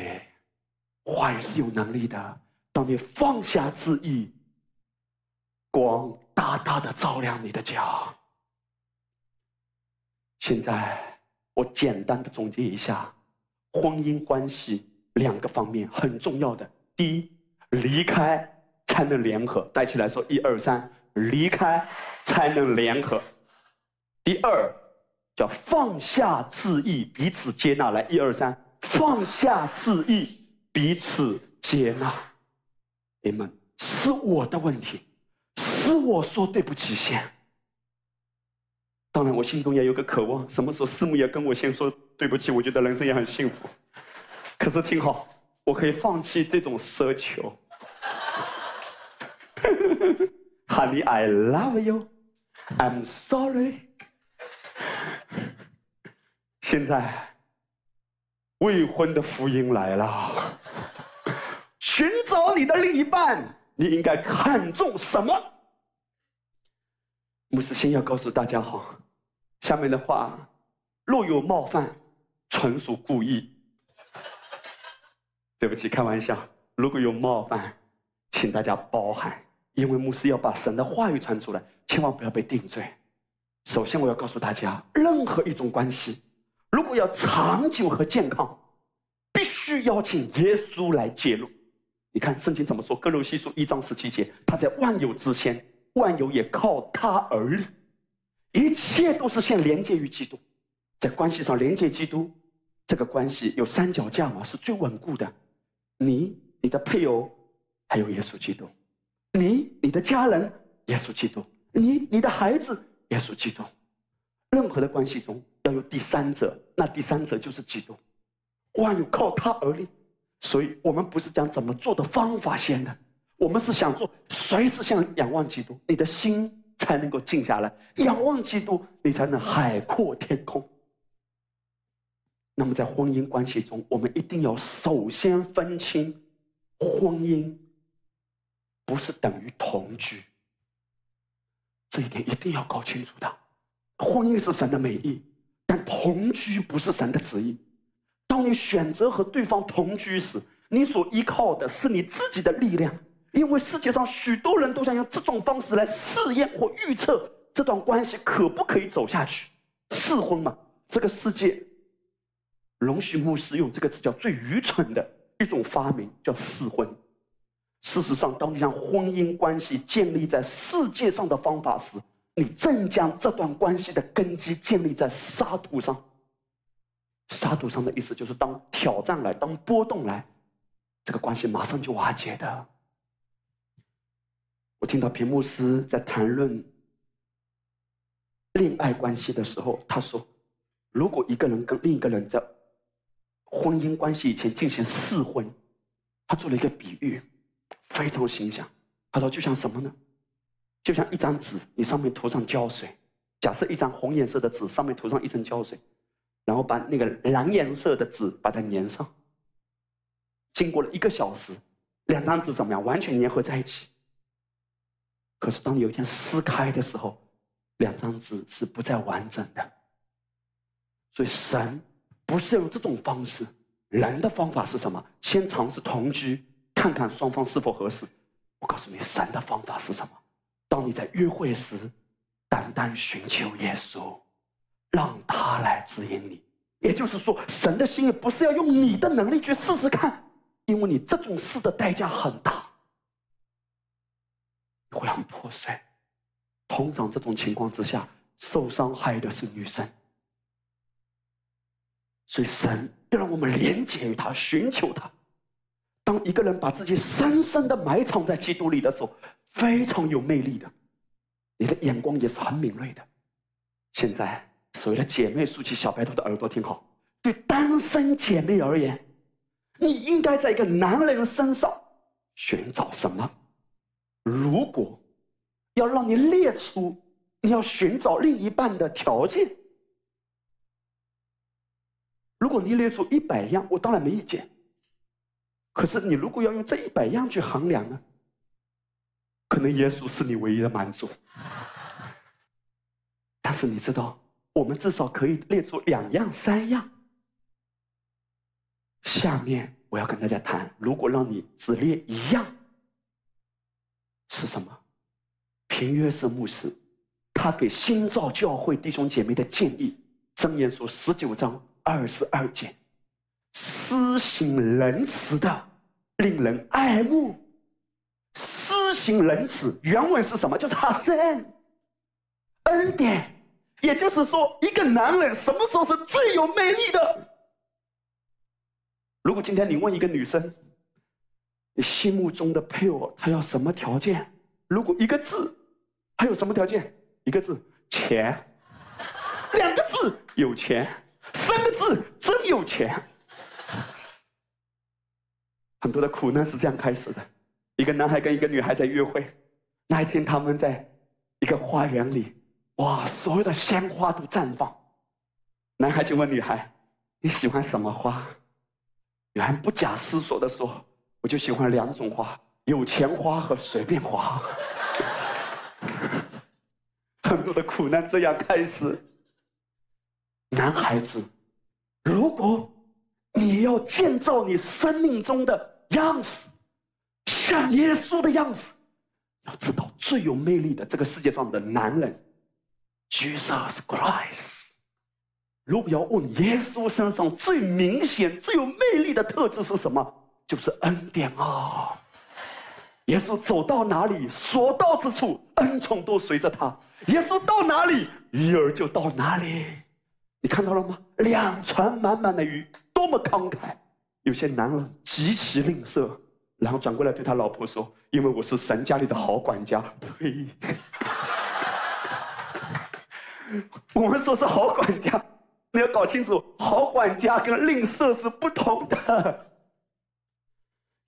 话语是有能力的。当你放下自意，光大大的照亮你的家。现在我简单的总结一下，婚姻关系两个方面很重要的：第一，离开。才能联合，带起来说一二三，离开才能联合。第二，叫放下自意，彼此接纳。来一二三，放下自意，彼此接纳。你们是我的问题，是我说对不起先。当然，我心中也有个渴望，什么时候师母也跟我先说对不起，我觉得人生也很幸福。可是听好，我可以放弃这种奢求。Honey, I love you. I'm sorry. 现在未婚的福音来了，寻找你的另一半，你应该看重什么？牧师先要告诉大家哈，下面的话若有冒犯，纯属故意。对不起，开玩笑。如果有冒犯，请大家包涵。因为牧师要把神的话语传出来，千万不要被定罪。首先，我要告诉大家，任何一种关系，如果要长久和健康，必须邀请耶稣来介入。你看圣经怎么说？哥罗西书一章十七节，他在万有之先，万有也靠他而立，一切都是先连接于基督，在关系上连接基督，这个关系有三脚架嘛，是最稳固的。你、你的配偶，还有耶稣基督。你、你的家人，耶稣基督；你、你的孩子，耶稣基督。任何的关系中要有第三者，那第三者就是基督。万有靠他而立，所以我们不是讲怎么做的方法先的，我们是想做随时向仰望基督，你的心才能够静下来。仰望基督，你才能海阔天空。那么在婚姻关系中，我们一定要首先分清婚姻。不是等于同居，这一点一定要搞清楚的。婚姻是神的美意，但同居不是神的旨意。当你选择和对方同居时，你所依靠的是你自己的力量，因为世界上许多人都想用这种方式来试验或预测这段关系可不可以走下去。试婚嘛，这个世界容许牧师用这个词叫最愚蠢的一种发明，叫试婚。事实上，当你将婚姻关系建立在世界上的方法时，你正将这段关系的根基建立在沙土上。沙土上的意思就是，当挑战来，当波动来，这个关系马上就瓦解的。我听到屏幕师在谈论恋爱关系的时候，他说，如果一个人跟另一个人在婚姻关系以前进行试婚，他做了一个比喻，非常形象。他说，就像什么呢？就像一张纸，你上面涂上胶水。假设一张红颜色的纸上面涂上一层胶水，然后把那个蓝颜色的纸把它粘上。经过了一个小时，两张纸怎么样？完全粘合在一起。可是当有一天撕开的时候，两张纸是不再完整的。所以神不是用这种方式，人的方法是什么？先尝试同居，看看双方是否合适。我告诉你，神的方法是什么？当你在约会时。单单寻求耶稣，让他来指引你。也就是说，神的心意不是要用你的能力去试试看，因为你这种事的代价很大，会很破碎。通常这种情况之下，受伤害的是女生。所以神要让我们连接于他，寻求他。当一个人把自己深深的埋藏在基督里的时候，非常有魅力的。你的眼光也是很敏锐的。现在，所谓的姐妹竖起小白兔的耳朵听好。对单身姐妹而言，你应该在一个男人身上寻找什么？如果要让你列出你要寻找另一半的条件，如果你列出一百样，我当然没意见。可是你如果要用这一百样去衡量呢？可能耶稣是你唯一的满足，但是你知道，我们至少可以列出两样、三样。下面我要跟大家谈，如果让你只列一样，是什么？平约瑟牧师，他给新造教会弟兄姐妹的建议，《箴言书》十九章二十二节：施行仁慈的，令人爱慕。施行仁慈，原文是什么？就是哈森恩典。也就是说，一个男人什么时候是最有魅力的？如果今天你问一个女生，你心目中的配偶他要什么条件？如果一个字，还有什么条件？一个字钱，两个字有钱，三个字真有钱。很多的苦难是这样开始的。一个男孩跟一个女孩在约会，那一天他们在一个花园里，哇，所有的鲜花都绽放。男孩就问女孩：“你喜欢什么花？”女孩不假思索的说：“我就喜欢两种花，有钱花和随便花。”很多的苦难这样开始。男孩子，如果你要建造你生命中的样子。像耶稣的样子，要知道最有魅力的这个世界上的男人，Jesus Christ。如果要问耶稣身上最明显、最有魅力的特质是什么，就是恩典啊！耶稣走到哪里，所到之处，恩宠都随着他。耶稣到哪里，鱼儿就到哪里。你看到了吗？两船满满的鱼，多么慷慨！有些男人极其吝啬。然后转过来对他老婆说：“因为我是神家里的好管家。”呸！我们说是好管家，你要搞清楚，好管家跟吝啬是不同的。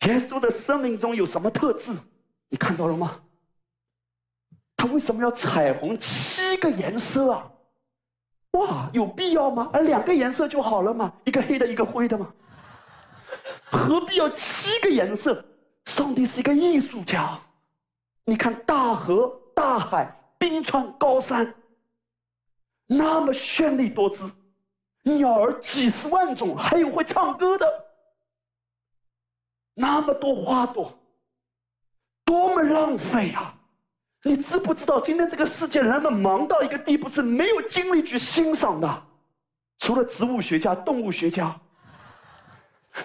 耶稣的生命中有什么特质？你看到了吗？他为什么要彩虹七个颜色啊？哇，有必要吗？而两个颜色就好了嘛，一个黑的，一个灰的嘛。何必要七个颜色？上帝是一个艺术家。你看大河、大海、冰川、高山，那么绚丽多姿，鸟儿几十万种，还有会唱歌的，那么多花朵，多么浪费啊！你知不知道，今天这个世界人们忙到一个地步，是没有精力去欣赏的，除了植物学家、动物学家。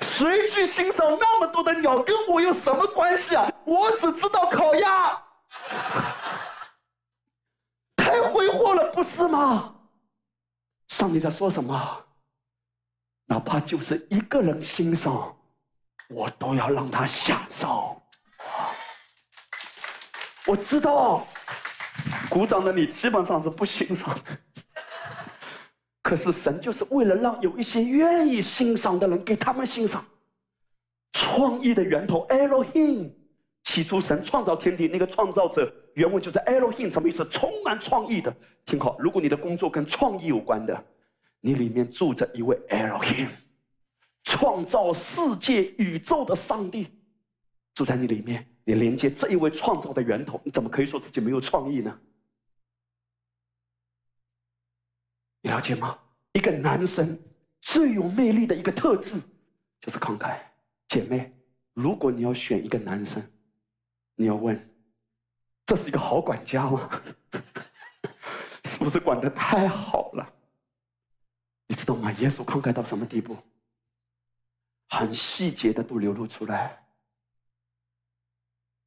谁去欣赏那么多的鸟？跟我有什么关系啊？我只知道烤鸭，太挥霍了，不是吗？上帝在说什么？哪怕就是一个人欣赏，我都要让他享受。我知道，鼓掌的你基本上是不欣赏的。可是神就是为了让有一些愿意欣赏的人给他们欣赏。创意的源头 Elohim，起初神创造天地，那个创造者原文就是 Elohim，什么意思？充满创意的。听好，如果你的工作跟创意有关的，你里面住着一位 Elohim，创造世界宇宙的上帝住在你里面，你连接这一位创造的源头，你怎么可以说自己没有创意呢？你了解吗？一个男生最有魅力的一个特质就是慷慨。姐妹，如果你要选一个男生，你要问：这是一个好管家吗？是不是管的太好了？你知道吗？耶稣慷慨到什么地步？很细节的都流露出来。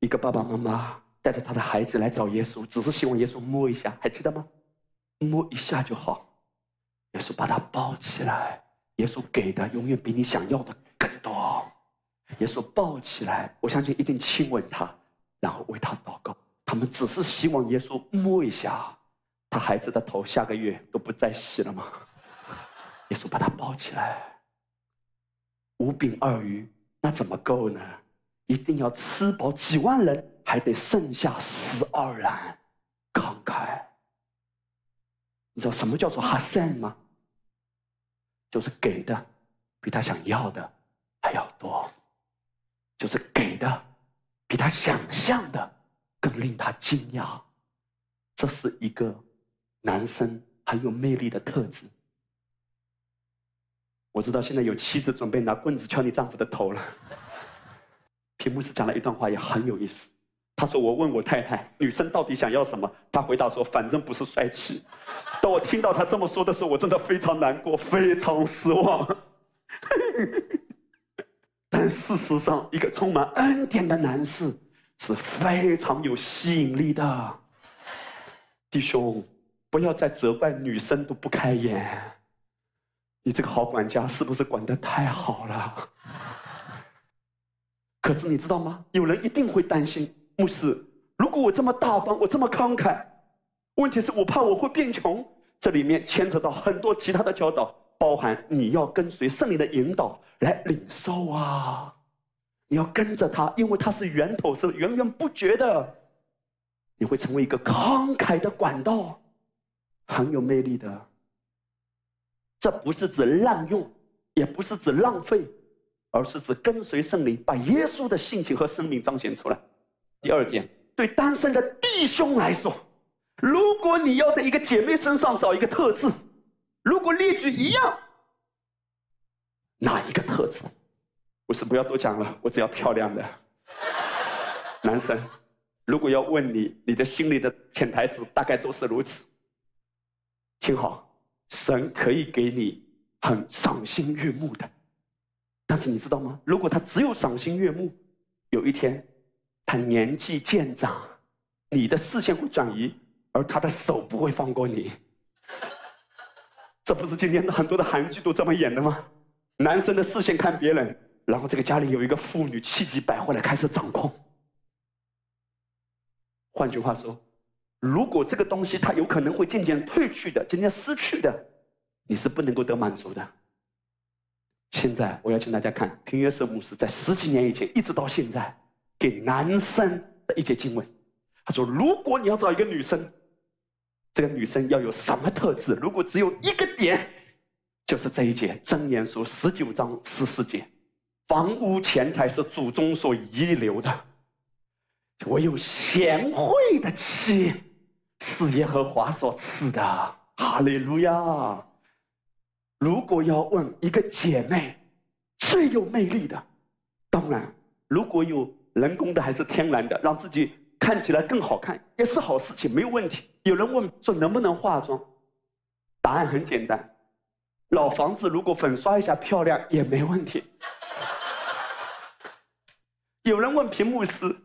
一个爸爸妈妈带着他的孩子来找耶稣，只是希望耶稣摸一下，还记得吗？摸一下就好。耶稣把他抱起来，耶稣给的永远比你想要的更多。耶稣抱起来，我相信一定亲吻他，然后为他祷告。他们只是希望耶稣摸一下他孩子的头，下个月都不再洗了吗？耶稣把他抱起来，五饼二鱼，那怎么够呢？一定要吃饱几万人，还得剩下十二人，慷慨。你知道什么叫做哈善吗？就是给的比他想要的还要多，就是给的比他想象的更令他惊讶。这是一个男生很有魅力的特质。我知道现在有妻子准备拿棍子敲你丈夫的头了。屏幕是讲了一段话，也很有意思。他说：“我问我太太，女生到底想要什么？她回答说：反正不是帅气。”当我听到他这么说的时候，我真的非常难过，非常失望。但事实上，一个充满恩典的男士是非常有吸引力的。弟兄，不要再责怪女生都不开眼。你这个好管家是不是管得太好了？可是你知道吗？有人一定会担心。牧师，如果我这么大方，我这么慷慨，问题是我怕我会变穷。这里面牵扯到很多其他的教导，包含你要跟随圣灵的引导来领受啊，你要跟着他，因为他是源头，是源源不绝的。你会成为一个慷慨的管道，很有魅力的。这不是指滥用，也不是指浪费，而是指跟随圣灵，把耶稣的性情和生命彰显出来。第二点，对单身的弟兄来说，如果你要在一个姐妹身上找一个特质，如果列举一样，哪一个特质？我是不要多讲了，我只要漂亮的男生。如果要问你，你的心里的潜台词大概都是如此。听好，神可以给你很赏心悦目的，但是你知道吗？如果他只有赏心悦目，有一天。他年纪渐长，你的视线会转移，而他的手不会放过你。这不是今天的很多的韩剧都这么演的吗？男生的视线看别人，然后这个家里有一个妇女气急败坏的开始掌控。换句话说，如果这个东西它有可能会渐渐褪去的，渐渐失去的，你是不能够得满足的。现在我要请大家看平约瑟牧师在十几年以前一直到现在。给男生的一节经文，他说：“如果你要找一个女生，这个女生要有什么特质？如果只有一个点，就是这一节箴言书十九章十四节：房屋钱财是祖宗所遗留的，我有贤惠的妻，是耶和华所赐的。哈利路亚！如果要问一个姐妹最有魅力的，当然如果有。”人工的还是天然的，让自己看起来更好看也是好事情，没有问题。有人问说能不能化妆，答案很简单，老房子如果粉刷一下漂亮也没问题。有人问屏幕师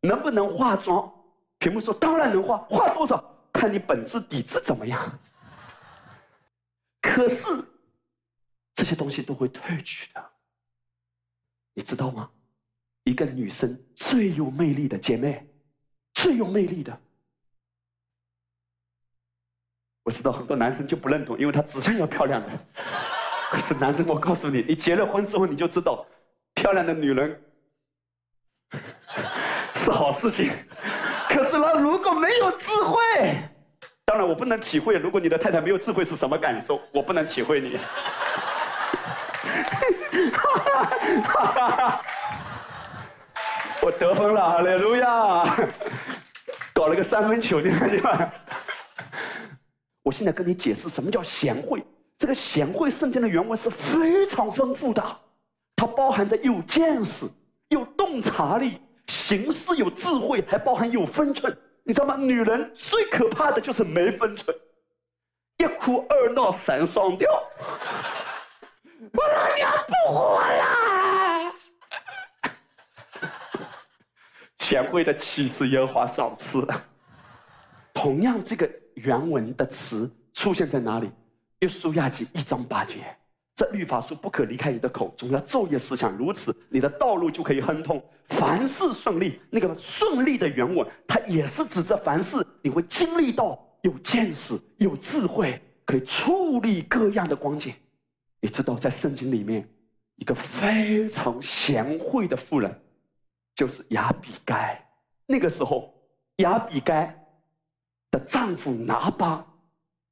能不能化妆，屏幕说当然能化，化多少看你本质底子怎么样。可是这些东西都会褪去的，你知道吗？一个女生最有魅力的姐妹，最有魅力的，我知道很多男生就不认同，因为他只想要漂亮的。可是男生，我告诉你，你结了婚之后你就知道，漂亮的女人 是好事情。可是呢，如果没有智慧，当然我不能体会，如果你的太太没有智慧是什么感受，我不能体会你。我得分了，哈利路亚！搞了个三分球，你看见吗？我现在跟你解释什么叫贤惠。这个贤惠圣经的原文是非常丰富的，它包含着有见识、有洞察力、行事有智慧，还包含有分寸。你知道吗？女人最可怕的就是没分寸，一哭二闹三上吊。我老娘不活了！贤惠的妻是耶和华赏赐。同样，这个原文的词出现在哪里？约书亚记一章八节，这律法书不可离开你的口，总要昼夜思想，如此你的道路就可以亨通，凡事顺利。那个顺利的原文，它也是指着凡事你会经历到有见识、有智慧，可以处理各样的光景。你知道，在圣经里面，一个非常贤惠的妇人，就是亚比该。那个时候，亚比该的丈夫拿巴。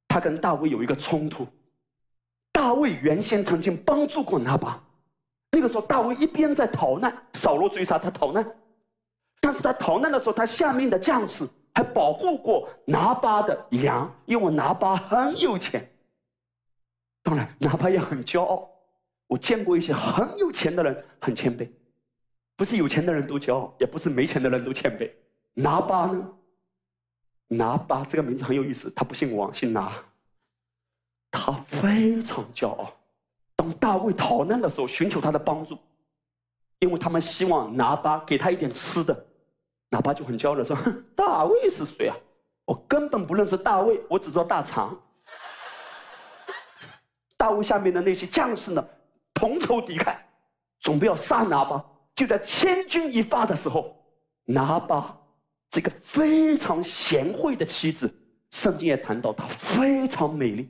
他跟大卫有一个冲突，大卫原先曾经帮助过拿巴，那个时候大卫一边在逃难，扫罗追杀他逃难，但是他逃难的时候，他下面的将士还保护过拿巴的羊，因为拿巴很有钱。当然，拿巴也很骄傲。我见过一些很有钱的人很谦卑，不是有钱的人都骄傲，也不是没钱的人都谦卑。拿巴呢？拿巴这个名字很有意思，他不姓王，姓拿。他非常骄傲。当大卫逃难的时候，寻求他的帮助，因为他们希望拿巴给他一点吃的。拿巴就很骄傲的说：“大卫是谁啊？我根本不认识大卫，我只知道大肠。”大卫下面的那些将士呢，同仇敌忾，准备要杀拿巴。就在千钧一发的时候，拿巴。这个非常贤惠的妻子，圣经也谈到她非常美丽。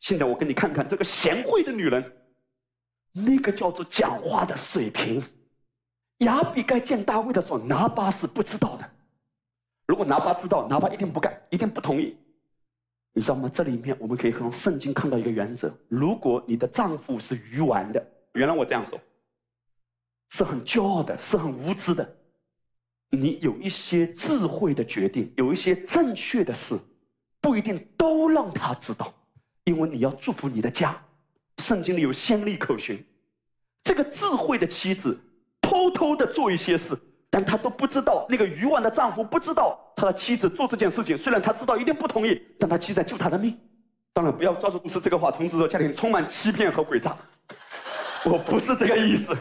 现在我给你看看这个贤惠的女人，那个叫做讲话的水平。亚比该见大卫的时候，拿巴是不知道的。如果拿巴知道，拿巴一定不干，一定不同意。你知道吗？这里面我们可以从圣经看到一个原则：如果你的丈夫是愚顽的，原来我这样说，是很骄傲的，是很无知的。你有一些智慧的决定，有一些正确的事，不一定都让他知道，因为你要祝福你的家。圣经里有先例可循，这个智慧的妻子偷偷的做一些事，但她都不知道。那个愚顽的丈夫不知道他的妻子做这件事情，虽然他知道一定不同意，但他妻子在救他的命。当然，不要抓住故事这个话，从此说家庭充满欺骗和诡诈。我不是这个意思，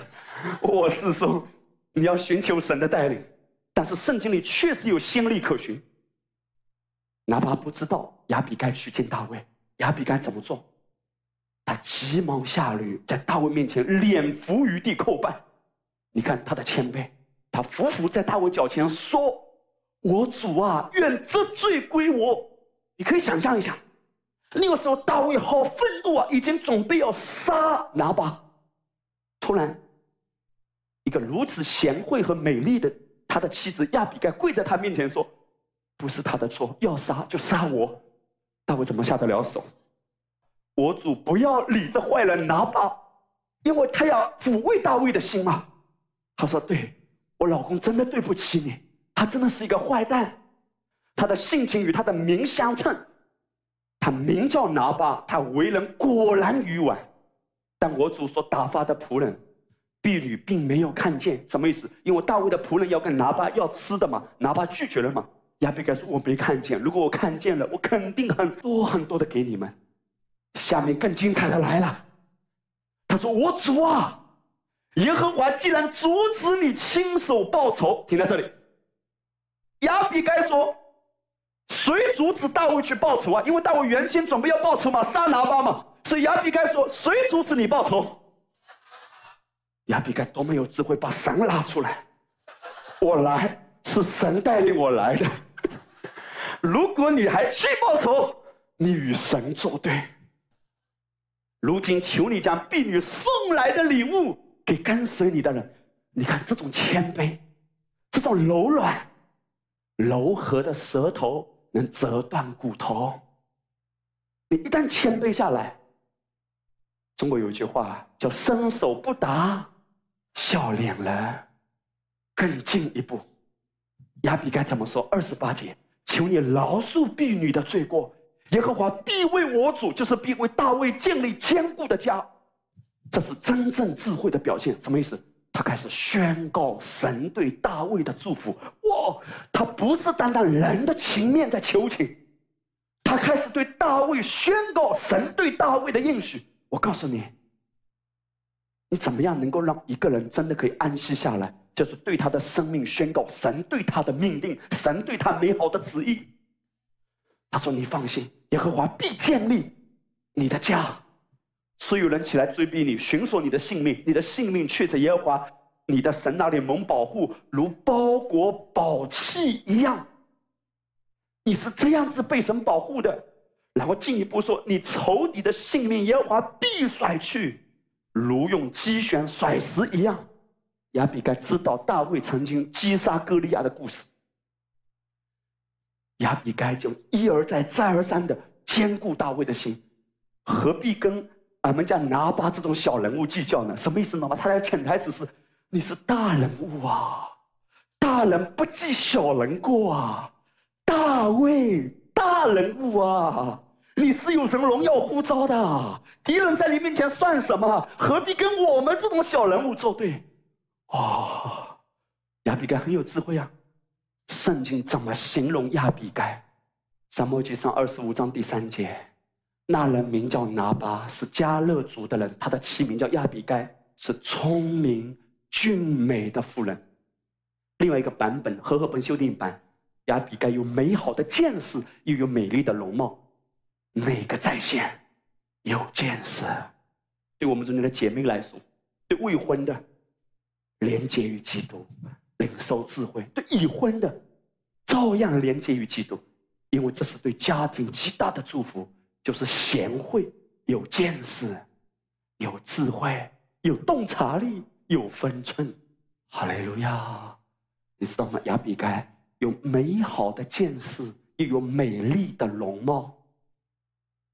我是说你要寻求神的带领。但是圣经里确实有先例可循。哪怕不知道亚比该去见大卫，亚比该怎么做？他急忙下驴，在大卫面前脸伏于地叩拜。你看他的谦卑，他伏伏在大卫脚前说：“我主啊，愿这罪归我。”你可以想象一下，那个时候大卫好愤怒啊，已经准备要杀拿巴。突然，一个如此贤惠和美丽的。他的妻子亚比该跪在他面前说：“不是他的错，要杀就杀我。”大卫怎么下得了手？我主不要理这坏人拿巴，因为他要抚慰大卫的心嘛。他说：“对我老公真的对不起你，他真的是一个坏蛋，他的性情与他的名相称。他名叫拿巴，他为人果然愚顽。但我主所打发的仆人。”婢女并没有看见，什么意思？因为大卫的仆人要跟拿巴要吃的嘛，拿巴拒绝了嘛。亚比该说：“我没看见，如果我看见了，我肯定很多很多的给你们。”下面更精彩的来了，他说：“我主啊，耶和华既然阻止你亲手报仇，停在这里。”亚比该说：“谁阻止大卫去报仇啊？因为大卫原先准备要报仇嘛，杀拿巴嘛。所以亚比该说：谁阻止你报仇？”亚比该多么有智慧，把神拉出来。我来是神带领我来的。如果你还去报仇，你与神作对。如今求你将婢女送来的礼物给跟随你的人。你看这种谦卑，这种柔软，柔和的舌头能折断骨头。你一旦谦卑下来，中国有一句话叫“伸手不打笑脸了”，更进一步，亚比该怎么说？二十八节，求你饶恕婢女的罪过，耶和华必为我主，就是必为大卫建立坚固的家。这是真正智慧的表现，什么意思？他开始宣告神对大卫的祝福。哇，他不是单单人的情面在求情，他开始对大卫宣告神对大卫的应许。我告诉你，你怎么样能够让一个人真的可以安息下来？就是对他的生命宣告神对他的命定，神对他美好的旨意。他说：“你放心，耶和华必建立你的家。”所有人起来追逼你，寻索你的性命，你的性命却在耶和华你的神那里蒙保护，如包裹宝器一样。你是这样子被神保护的。然后进一步说，你仇敌的性命，耶和华必甩去，如用机旋甩石一样。亚比该知道大卫曾经击杀歌利亚的故事，亚比该就一而再、再而三的兼顾大卫的心，何必跟？俺们家拿巴这种小人物计较呢？什么意思呢？他的潜台词是：你是大人物啊，大人不计小人过啊，大卫大人物啊，你是有神荣耀呼召的，敌人在你面前算什么？何必跟我们这种小人物作对？哇，亚比该很有智慧啊！圣经怎么形容亚比该？撒母记上二十五章第三节。那人名叫拿巴，是加勒族的人。他的妻名叫亚比该，是聪明俊美的妇人。另外一个版本和合本修订版，亚比该有美好的见识，又有美丽的容貌。哪个在线？有见识。对我们中间的姐妹来说，对未婚的，连接于基督，领受智慧；对已婚的，照样连接于基督，因为这是对家庭极大的祝福。就是贤惠、有见识、有智慧、有洞察力、有分寸。哈利路亚！你知道吗？亚比该有美好的见识，又有美丽的容貌。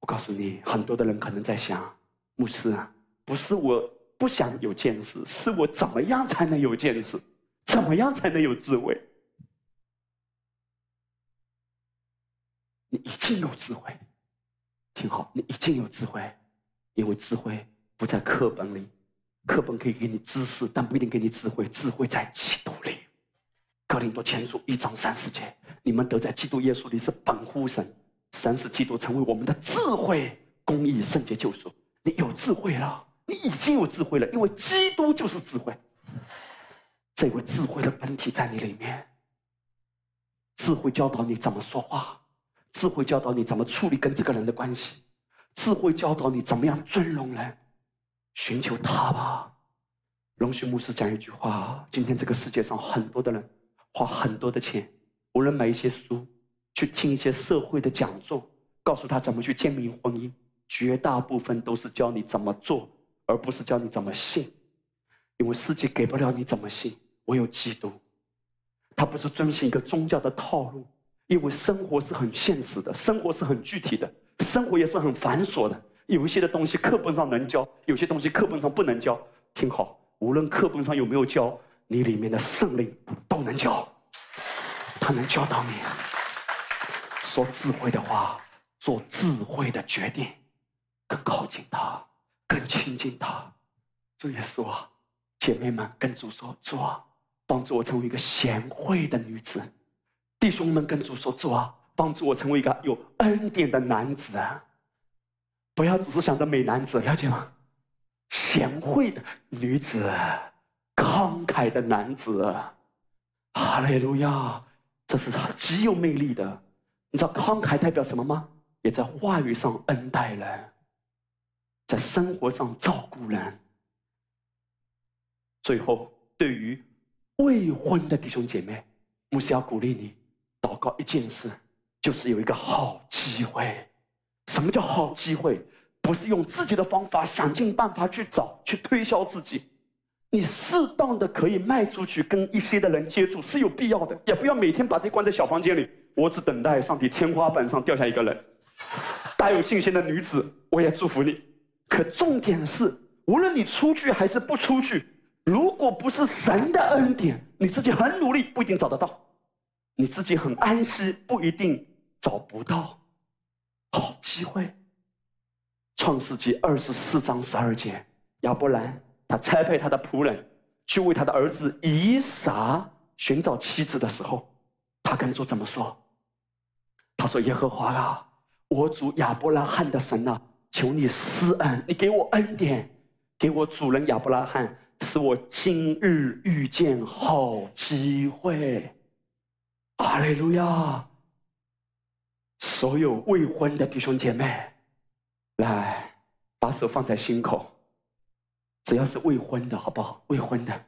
我告诉你，很多的人可能在想：牧师啊，不是我不想有见识，是我怎么样才能有见识？怎么样才能有智慧？你已经有智慧。听好，你已经有智慧，因为智慧不在课本里，课本可以给你知识，但不一定给你智慧。智慧在基督里。格林多前书一章三十节，你们得在基督耶稣里是本乎神，神使基督成为我们的智慧、公义、圣洁、救赎。你有智慧了，你已经有智慧了，因为基督就是智慧。这位智慧的本体在你里面，智慧教导你怎么说话。智慧教导你怎么处理跟这个人的关系，智慧教导你怎么样尊荣人，寻求他吧。龙须牧师讲一句话：今天这个世界上很多的人花很多的钱，无论买一些书，去听一些社会的讲座，告诉他怎么去建立婚姻，绝大部分都是教你怎么做，而不是教你怎么信。因为世界给不了你怎么信，唯有基督，他不是遵循一个宗教的套路。因为生活是很现实的，生活是很具体的，生活也是很繁琐的。有一些的东西课本上能教，有些东西课本上不能教。听好，无论课本上有没有教，你里面的圣灵都能教，他能教导你说智慧的话，做智慧的决定，更靠近他，更亲近他。主耶稣啊，姐妹们，跟主说：主啊，帮助我成为一个贤惠的女子。弟兄们，跟主说：“主啊，帮助我成为一个有恩典的男子啊！不要只是想着美男子，了解吗？贤惠的女子，慷慨的男子，哈利路亚！这是他极有魅力的。你知道慷慨代表什么吗？也在话语上恩待人，在生活上照顾人。最后，对于未婚的弟兄姐妹，牧师要鼓励你。”祷告一件事，就是有一个好机会，什么叫好机会？不是用自己的方法想尽办法去找、去推销自己。你适当的可以卖出去，跟一些的人接触是有必要的，也不要每天把自己关在小房间里。我只等待上帝天花板上掉下一个人。大有信心的女子，我也祝福你。可重点是，无论你出去还是不出去，如果不是神的恩典，你自己很努力不一定找得到，你自己很安息不一定找不到好机会。创世纪二十四章十二节，亚伯兰他差派他的仆人去为他的儿子以撒寻找妻子的时候，他跟主怎么说？他说：“耶和华啊，我主亚伯拉罕的神啊，求你施恩，你给我恩典，给我主人亚伯拉罕，使我今日遇见好机会。”阿雷路亚！所有未婚的弟兄姐妹。来，把手放在心口。只要是未婚的，好不好？未婚的，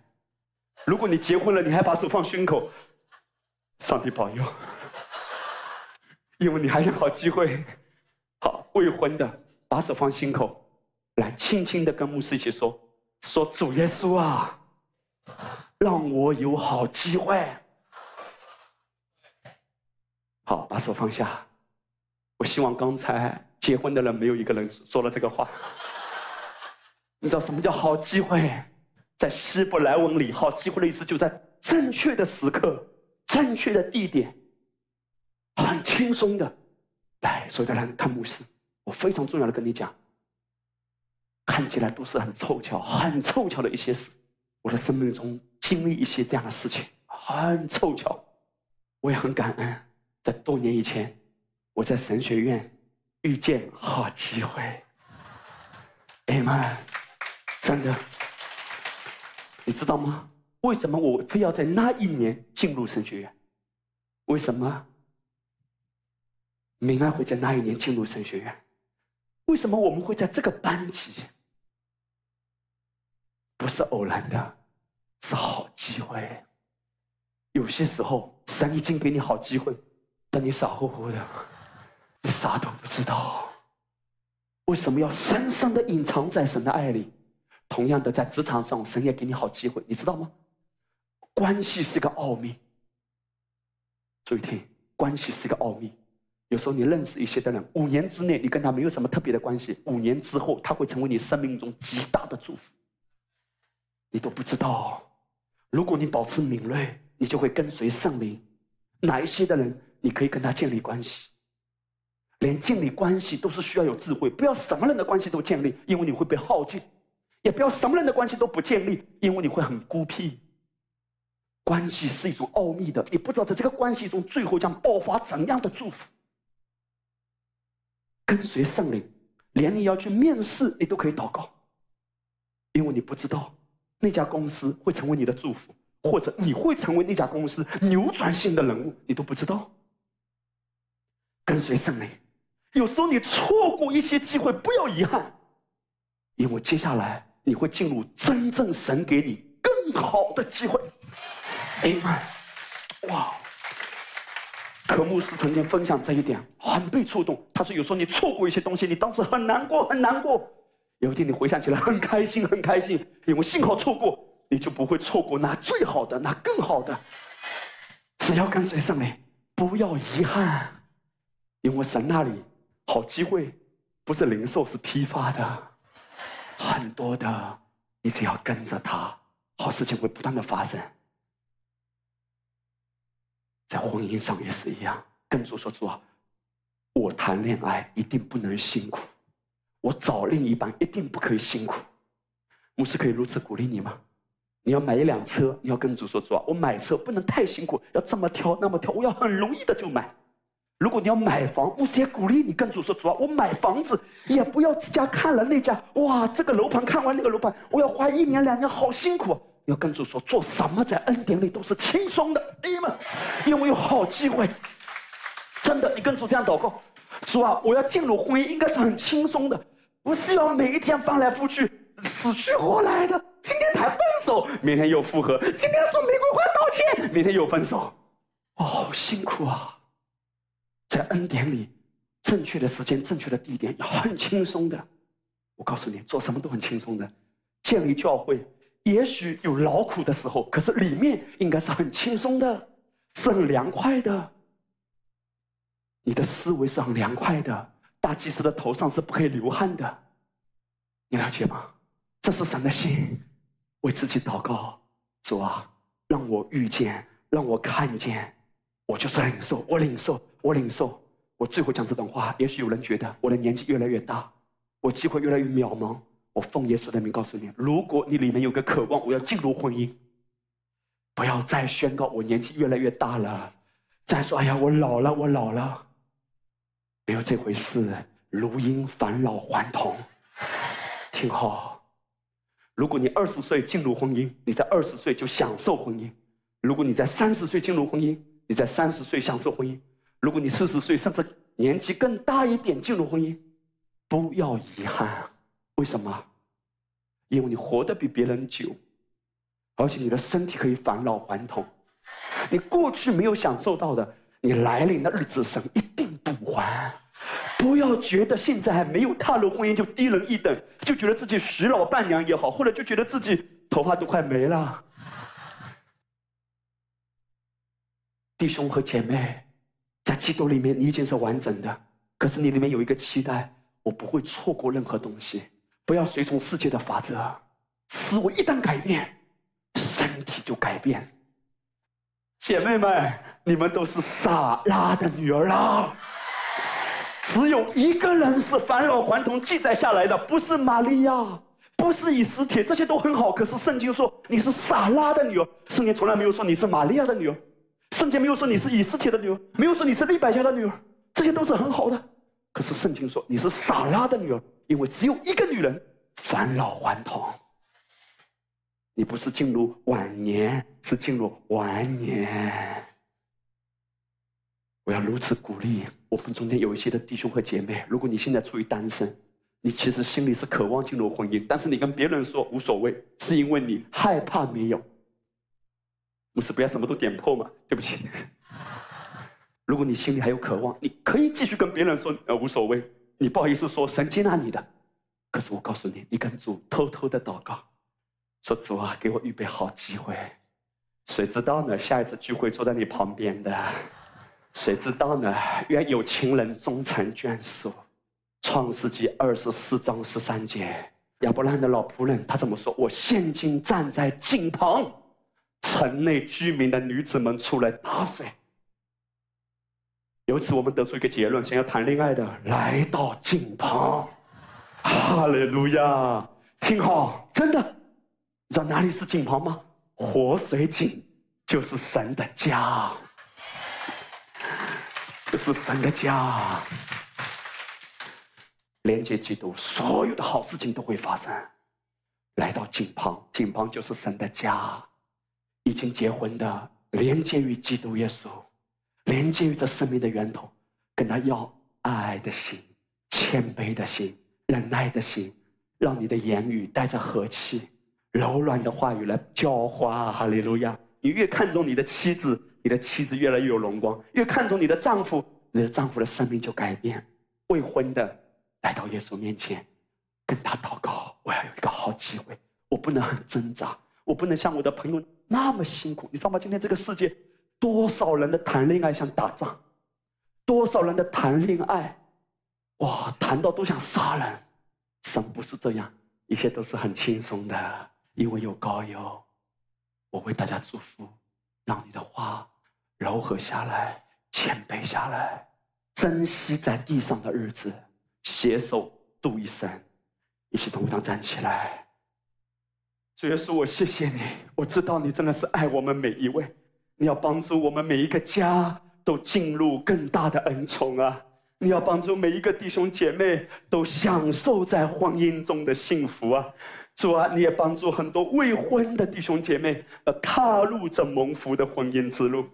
如果你结婚了，你还把手放胸口，上帝保佑，因为你还有好机会。好，未婚的，把手放心口，来，轻轻的跟牧师一起说：说主耶稣啊，让我有好机会。好，把手放下。我希望刚才。结婚的人没有一个人说了这个话。你知道什么叫好机会？在希伯来文里，好机会的意思就在正确的时刻、正确的地点，很轻松的。来，所有的人看牧师，我非常重要的跟你讲，看起来都是很凑巧、很凑巧的一些事。我的生命中经历一些这样的事情，很凑巧。我也很感恩，在多年以前，我在神学院。遇见好机会，哎妈，真的，你知道吗？为什么我非要在那一年进入神学院？为什么？明安会在那一年进入神学院？为什么我们会在这个班级？不是偶然的，是好机会。有些时候，神已经给你好机会，但你傻乎乎的。你啥都不知道，为什么要深深的隐藏在神的爱里？同样的，在职场上，神也给你好机会，你知道吗？关系是个奥秘。注意听，关系是个奥秘。有时候你认识一些的人，五年之内你跟他没有什么特别的关系，五年之后他会成为你生命中极大的祝福。你都不知道，如果你保持敏锐，你就会跟随圣灵。哪一些的人，你可以跟他建立关系？连建立关系都是需要有智慧，不要什么人的关系都建立，因为你会被耗尽；也不要什么人的关系都不建立，因为你会很孤僻。关系是一种奥秘的，你不知道在这个关系中最后将爆发怎样的祝福。跟随圣灵，连你要去面试，你都可以祷告，因为你不知道那家公司会成为你的祝福，或者你会成为那家公司扭转性的人物，你都不知道。跟随圣灵。有时候你错过一些机会，不要遗憾，因为接下来你会进入真正神给你更好的机会。哎妈，哇！科牧师曾经分享这一点，很被触动。他说：“有时候你错过一些东西，你当时很难过，很难过。有一天你回想起来，很开心，很开心，因为幸好错过，你就不会错过那最好的，那更好的。只要跟随圣灵，不要遗憾，因为神那里。”好机会，不是零售，是批发的，很多的。你只要跟着他，好事情会不断的发生。在婚姻上也是一样，跟主说主啊，我谈恋爱一定不能辛苦，我找另一半一定不可以辛苦。牧师可以如此鼓励你吗？你要买一辆车，你要跟主说主啊，我买车不能太辛苦，要这么挑那么挑，我要很容易的就买。如果你要买房，牧师也鼓励你跟主说：“主啊，我买房子也不要这家看了那家，哇，这个楼盘看完那个楼盘，我要花一年两年，好辛苦。”要跟主说，做什么在恩典里都是轻松的，弟兄们，因为有好机会。真的，你跟主这样祷告：“主啊，我要进入婚姻，应该是很轻松的，不是要每一天翻来覆去、死去活来的。今天谈分手，明天又复合；今天送玫瑰花道歉，明天又分手，哦，好辛苦啊！”在恩典里，正确的时间、正确的地点，要很轻松的。我告诉你，做什么都很轻松的。建立教会，也许有劳苦的时候，可是里面应该是很轻松的，是很凉快的。你的思维是很凉快的，大祭司的头上是不可以流汗的。你了解吗？这是神的心，为自己祷告，主啊，让我遇见，让我看见，我就是领受，我领受，我领受。我最后讲这段话，也许有人觉得我的年纪越来越大，我机会越来越渺茫。我奉耶稣的名告诉你：如果你里面有个渴望，我要进入婚姻，不要再宣告我年纪越来越大了，再说哎呀我老了，我老了，没有这回事。如因返老还童，听好。如果你二十岁进入婚姻，你在二十岁就享受婚姻；如果你在三十岁进入婚姻，你在三十岁享受婚姻；如果你四十岁甚至年纪更大一点进入婚姻，不要遗憾。为什么？因为你活得比别人久，而且你的身体可以返老还童。你过去没有享受到的，你来临的日子，神一定补还。不要觉得现在还没有踏入婚姻就低人一等，就觉得自己徐老伴娘也好，或者就觉得自己头发都快没了。弟兄和姐妹，在基督里面你已经是完整的，可是你里面有一个期待，我不会错过任何东西。不要随从世界的法则，思维一旦改变，身体就改变。姐妹们，你们都是撒拉的女儿啊！只有一个人是返老还童记载下来的，不是玛利亚，不是以斯帖，这些都很好。可是圣经说你是撒拉的女儿，圣经从来没有说你是玛利亚的女儿，圣经没有说你是以斯帖的女儿，没有说你是利百加的女儿，这些都是很好的。可是圣经说你是撒拉的女儿。因为只有一个女人返老还童，你不是进入晚年，是进入晚年。我要如此鼓励我们中间有一些的弟兄和姐妹，如果你现在处于单身，你其实心里是渴望进入婚姻，但是你跟别人说无所谓，是因为你害怕没有。不是不要什么都点破嘛？对不起。如果你心里还有渴望，你可以继续跟别人说呃无所谓。你不好意思说神接纳你的，可是我告诉你，你跟主偷偷的祷告，说主啊，给我预备好机会。谁知道呢？下一次聚会坐在你旁边的，谁知道呢？愿有情人终成眷属。创世纪二十四章十三节，亚伯兰的老仆人他怎么说？我现今站在井旁，城内居民的女子们出来打水。由此，我们得出一个结论：想要谈恋爱的，来到井旁。哈利路亚！听好，真的，知道哪里是井旁吗？活水井就是神的家，这是神的家。连接基督，所有的好事情都会发生。来到井旁，井旁就是神的家。已经结婚的，连接于基督耶稣。连接于这生命的源头，跟他要爱的心、谦卑的心、忍耐的心，让你的言语带着和气、柔软的话语来浇花。哈利路亚！你越看重你的妻子，你的妻子越来越有荣光；越看重你的丈夫，你的丈夫的生命就改变。未婚的来到耶稣面前，跟他祷告：我要有一个好机会，我不能很挣扎，我不能像我的朋友那么辛苦。你知道吗？今天这个世界。多少人的谈恋爱像打仗，多少人的谈恋爱，哇，谈到都想杀人。神不是这样，一切都是很轻松的，因为有高友。我为大家祝福，让你的话柔和下来，谦卑下来，珍惜在地上的日子，携手度一生，一起同上站起来。主耶稣，我谢谢你，我知道你真的是爱我们每一位。你要帮助我们每一个家都进入更大的恩宠啊！你要帮助每一个弟兄姐妹都享受在婚姻中的幸福啊！主啊，你也帮助很多未婚的弟兄姐妹，呃，踏入这蒙福的婚姻之路。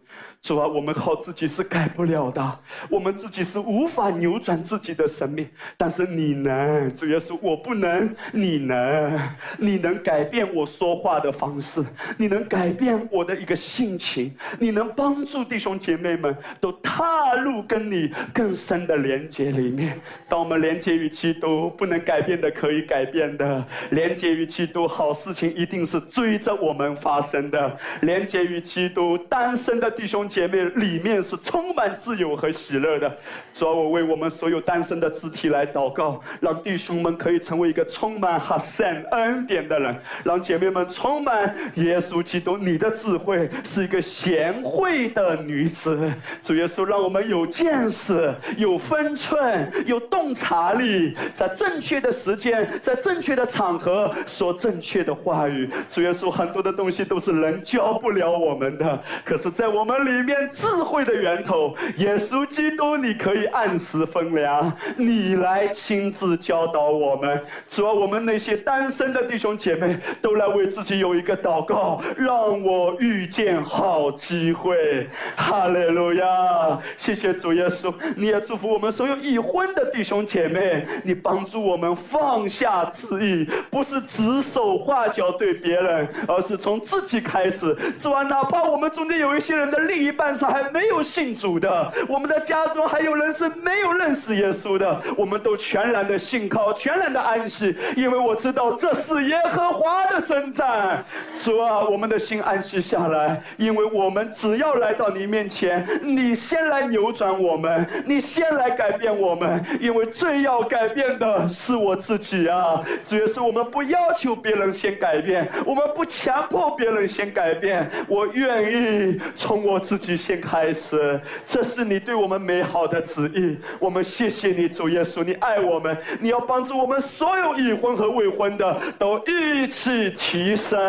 主啊，我们靠自己是改不了的，我们自己是无法扭转自己的生命。但是你能，主耶稣，我不能，你能，你能改变我说话的方式，你能改变我的一个性情，你能帮助弟兄姐妹们都踏入跟你更深的连接里面。当我们连接于基督，不能改变的可以改变的，连接于基督，好事情一定是追着我们发生的。连接于基督，单身的弟兄。姐妹里面是充满自由和喜乐的，主要我为我们所有单身的肢体来祷告，让弟兄们可以成为一个充满哈善恩典的人，让姐妹们充满耶稣基督。你的智慧是一个贤惠的女子，主耶稣让我们有见识、有分寸、有洞察力，在正确的时间、在正确的场合说正确的话语。主耶稣很多的东西都是人教不了我们的，可是，在我们里。里面智慧的源头，耶稣基督，你可以按时分粮，你来亲自教导我们。主啊，我们那些单身的弟兄姐妹，都来为自己有一个祷告，让我遇见好机会。哈利路亚！谢谢主耶稣，你也祝福我们所有已婚的弟兄姐妹，你帮助我们放下自意，不是指手画脚对别人，而是从自己开始。主啊，哪怕我们中间有一些人的利益。一半是还没有信主的，我们的家中还有人是没有认识耶稣的，我们都全然的信靠，全然的安息，因为我知道这是耶和华的征战。主啊，我们的心安息下来，因为我们只要来到你面前，你先来扭转我们，你先来改变我们，因为最要改变的是我自己啊！主要是我们不要求别人先改变，我们不强迫别人先改变，我愿意从我自。己先开始，这是你对我们美好的旨意。我们谢谢你，主耶稣，你爱我们，你要帮助我们所有已婚和未婚的都一起提升，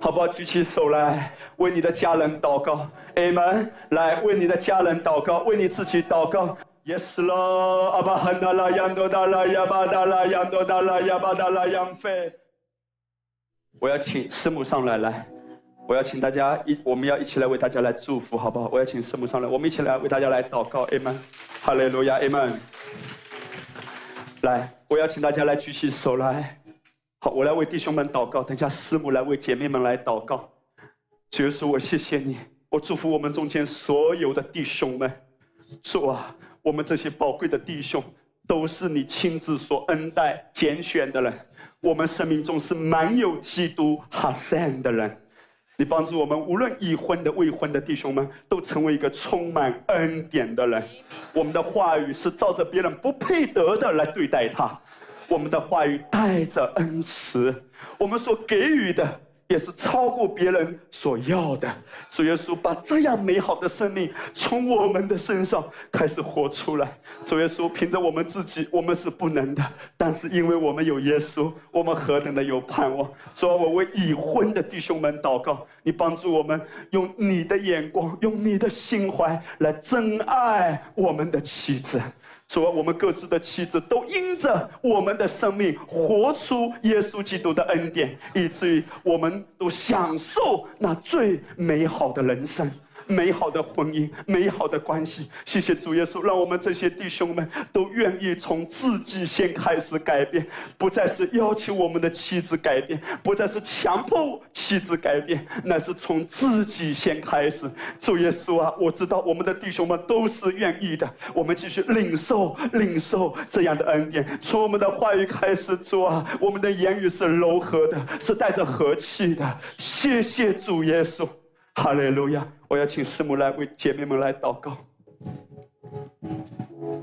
好不好？举起手来，为你的家人祷告，Amen。来，为你的家人祷告，为你自己祷告。Yes 咯，阿巴哈达拉扬多达拉亚巴达拉扬多达拉亚巴达拉扬费。我要请师母上来，来。我要请大家一，我们要一起来为大家来祝福，好不好？我要请师母上来，我们一起来为大家来祷告，Amen，哈利路亚，Amen。来，我要请大家来举起手来，好，我来为弟兄们祷告，等一下师母来为姐妹们来祷告。主耶稣，我谢谢你，我祝福我们中间所有的弟兄们。主啊，我们这些宝贵的弟兄，都是你亲自所恩待、拣选的人。我们生命中是满有基督哈善的人。你帮助我们，无论已婚的、未婚的弟兄们，都成为一个充满恩典的人。我们的话语是照着别人不配得的来对待他，我们的话语带着恩慈，我们所给予的。也是超过别人所要的。主耶稣把这样美好的生命从我们的身上开始活出来。主耶稣凭着我们自己，我们是不能的，但是因为我们有耶稣，我们何等的有盼望。主啊，我为已婚的弟兄们祷告，你帮助我们用你的眼光，用你的心怀来真爱我们的妻子。主啊，我们各自的妻子都因着我们的生命活出耶稣基督的恩典，以至于我们都享受那最美好的人生。美好的婚姻，美好的关系。谢谢主耶稣，让我们这些弟兄们都愿意从自己先开始改变，不再是要求我们的妻子改变，不再是强迫妻子改变，那是从自己先开始。主耶稣啊，我知道我们的弟兄们都是愿意的。我们继续领受、领受这样的恩典，从我们的话语开始做啊。我们的言语是柔和的，是带着和气的。谢谢主耶稣。哈利路亚！我要请师母来为姐妹们来祷告。哈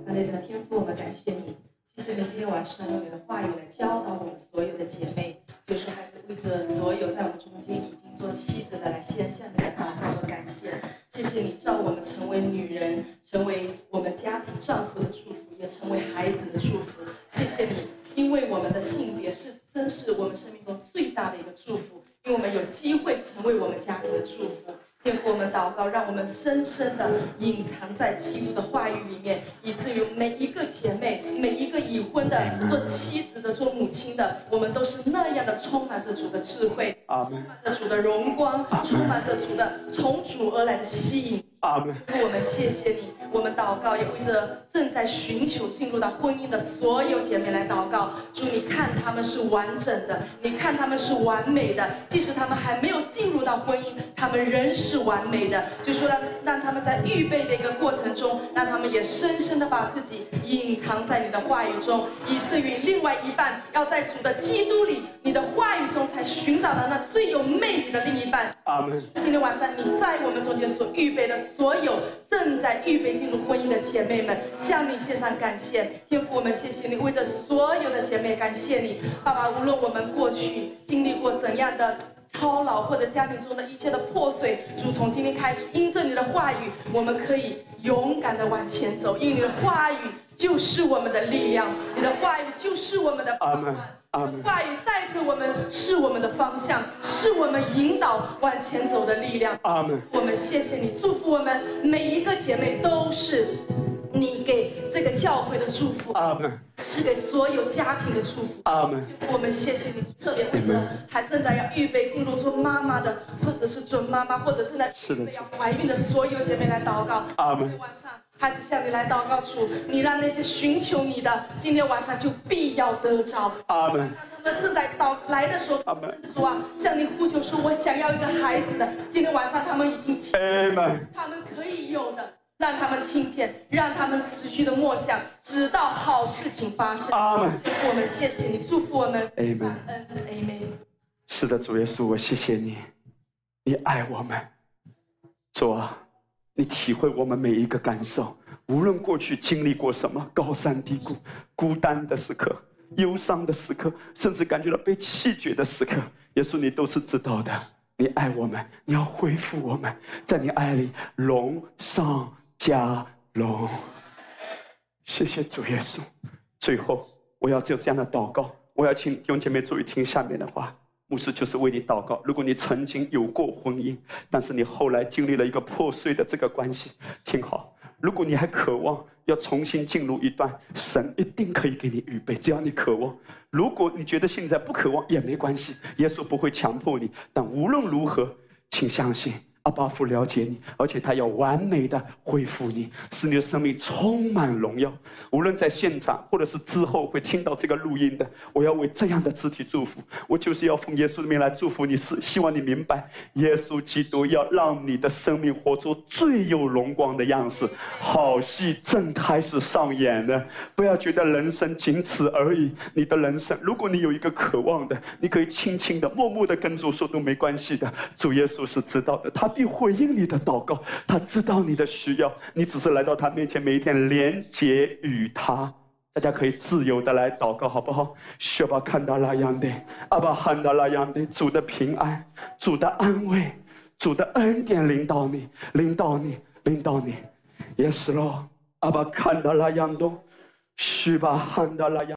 利路亚！天父，我们感谢你，谢谢你今天晚上用你的话语来教导我们所有的姐妹。就是孩子为着所有在我们中间已经做妻子的来献上你的祷告和感谢。谢谢你召我们成为女人，成为我们家庭丈夫的祝福，也成为孩子的祝福。谢谢你，因为我们的性别是真是我们生命中最大的一个祝福。因为我们有机会成为我们家庭的祝福，天父，我们祷告，让我们深深的隐藏在基督的话语里面，以至于每一个姐妹，每一个已婚的、做妻子的、做母亲的，我们都是那样的充满着主的智慧，阿门充满着主的荣光，充满着主的从主而来的吸引。阿门，我们谢谢你，我们祷告，也为着正在寻求进入到婚姻的所有姐妹来祷告。主，你看他们是完整的，你看他们是完美的，即使他们还没有进入到婚姻，他们仍是完美的。就说让让他们在预备的一个过程中，让他们也深深的把自己隐藏在你的话语中，以至于另外一半要在主的基督里，你的话语中才寻找到那最有魅力的另一半。阿门，今天晚上你在我们中间所预备的所有正在预备进入婚姻的姐妹们，向你献上感谢。天父，我们谢谢你，为这所有的姐妹感谢你，爸爸。无论我们过去经历过怎样的操劳，或者家庭中的一切的破碎，主从今天开始，因着你的话语，我们可以勇敢的往前走，因为你的话语就是我们的力量，你的话语就是我们的阿门，阿门。话语带着我们，是我们的方向，是我们引导往前走的力量。阿门。我们谢谢你，祝福我们每一个姐妹都是你给这个教会的祝福，阿门，是给所有家庭的祝福。阿门，我们谢谢你，特别为这还正在要预备进入做妈妈的，或者是准妈妈，或者正在是的预备要怀孕的所有姐妹来祷告。阿门今天晚上，孩子向你来祷告主，你让那些寻求你的，今天晚上就必要得着。阿门，他们正在祷来的时候，阿门主啊，向你呼求说，我想要一个孩子的。今天晚上他们已经听阿门，他们可以有的，让他们听见，让他们持续的默想，直到好事情发生。阿门。我们谢谢你，祝福我们。Amen 感恩，Amen。是的，主耶稣，我谢谢你，你爱我们，主啊，你体会我们每一个感受，无论过去经历过什么高山低谷、孤单的时刻、忧伤的时刻，甚至感觉到被弃绝的时刻，耶稣你都是知道的。你爱我们，你要恢复我们，在你爱里荣上加荣。谢谢主耶稣。最后，我要就这样的祷告，我要请弟兄姐妹注意听下面的话。牧师就是为你祷告。如果你曾经有过婚姻，但是你后来经历了一个破碎的这个关系，听好，如果你还渴望要重新进入一段，神一定可以给你预备，只要你渴望。如果你觉得现在不渴望也没关系，耶稣不会强迫你。但无论如何，请相信。阿巴父了解你，而且他要完美的恢复你，使你的生命充满荣耀。无论在现场或者是之后会听到这个录音的，我要为这样的肢体祝福。我就是要奉耶稣的名来祝福你，是希望你明白，耶稣基督要让你的生命活出最有荣光的样式。好戏正开始上演呢，不要觉得人生仅此而已。你的人生，如果你有一个渴望的，你可以轻轻的、默默的跟主说都没关系的。主耶稣是知道的，他必回应你的祷告，他知道你的需要，你只是来到他面前，每一天连接与他。大家可以自由的来祷告，好不好？学吧，看到那样的，阿爸看到那样的，主的平安，主的安慰，主的恩典领导你，领导你，领导你，也是咯。阿爸看到那样的，学吧，看到那样。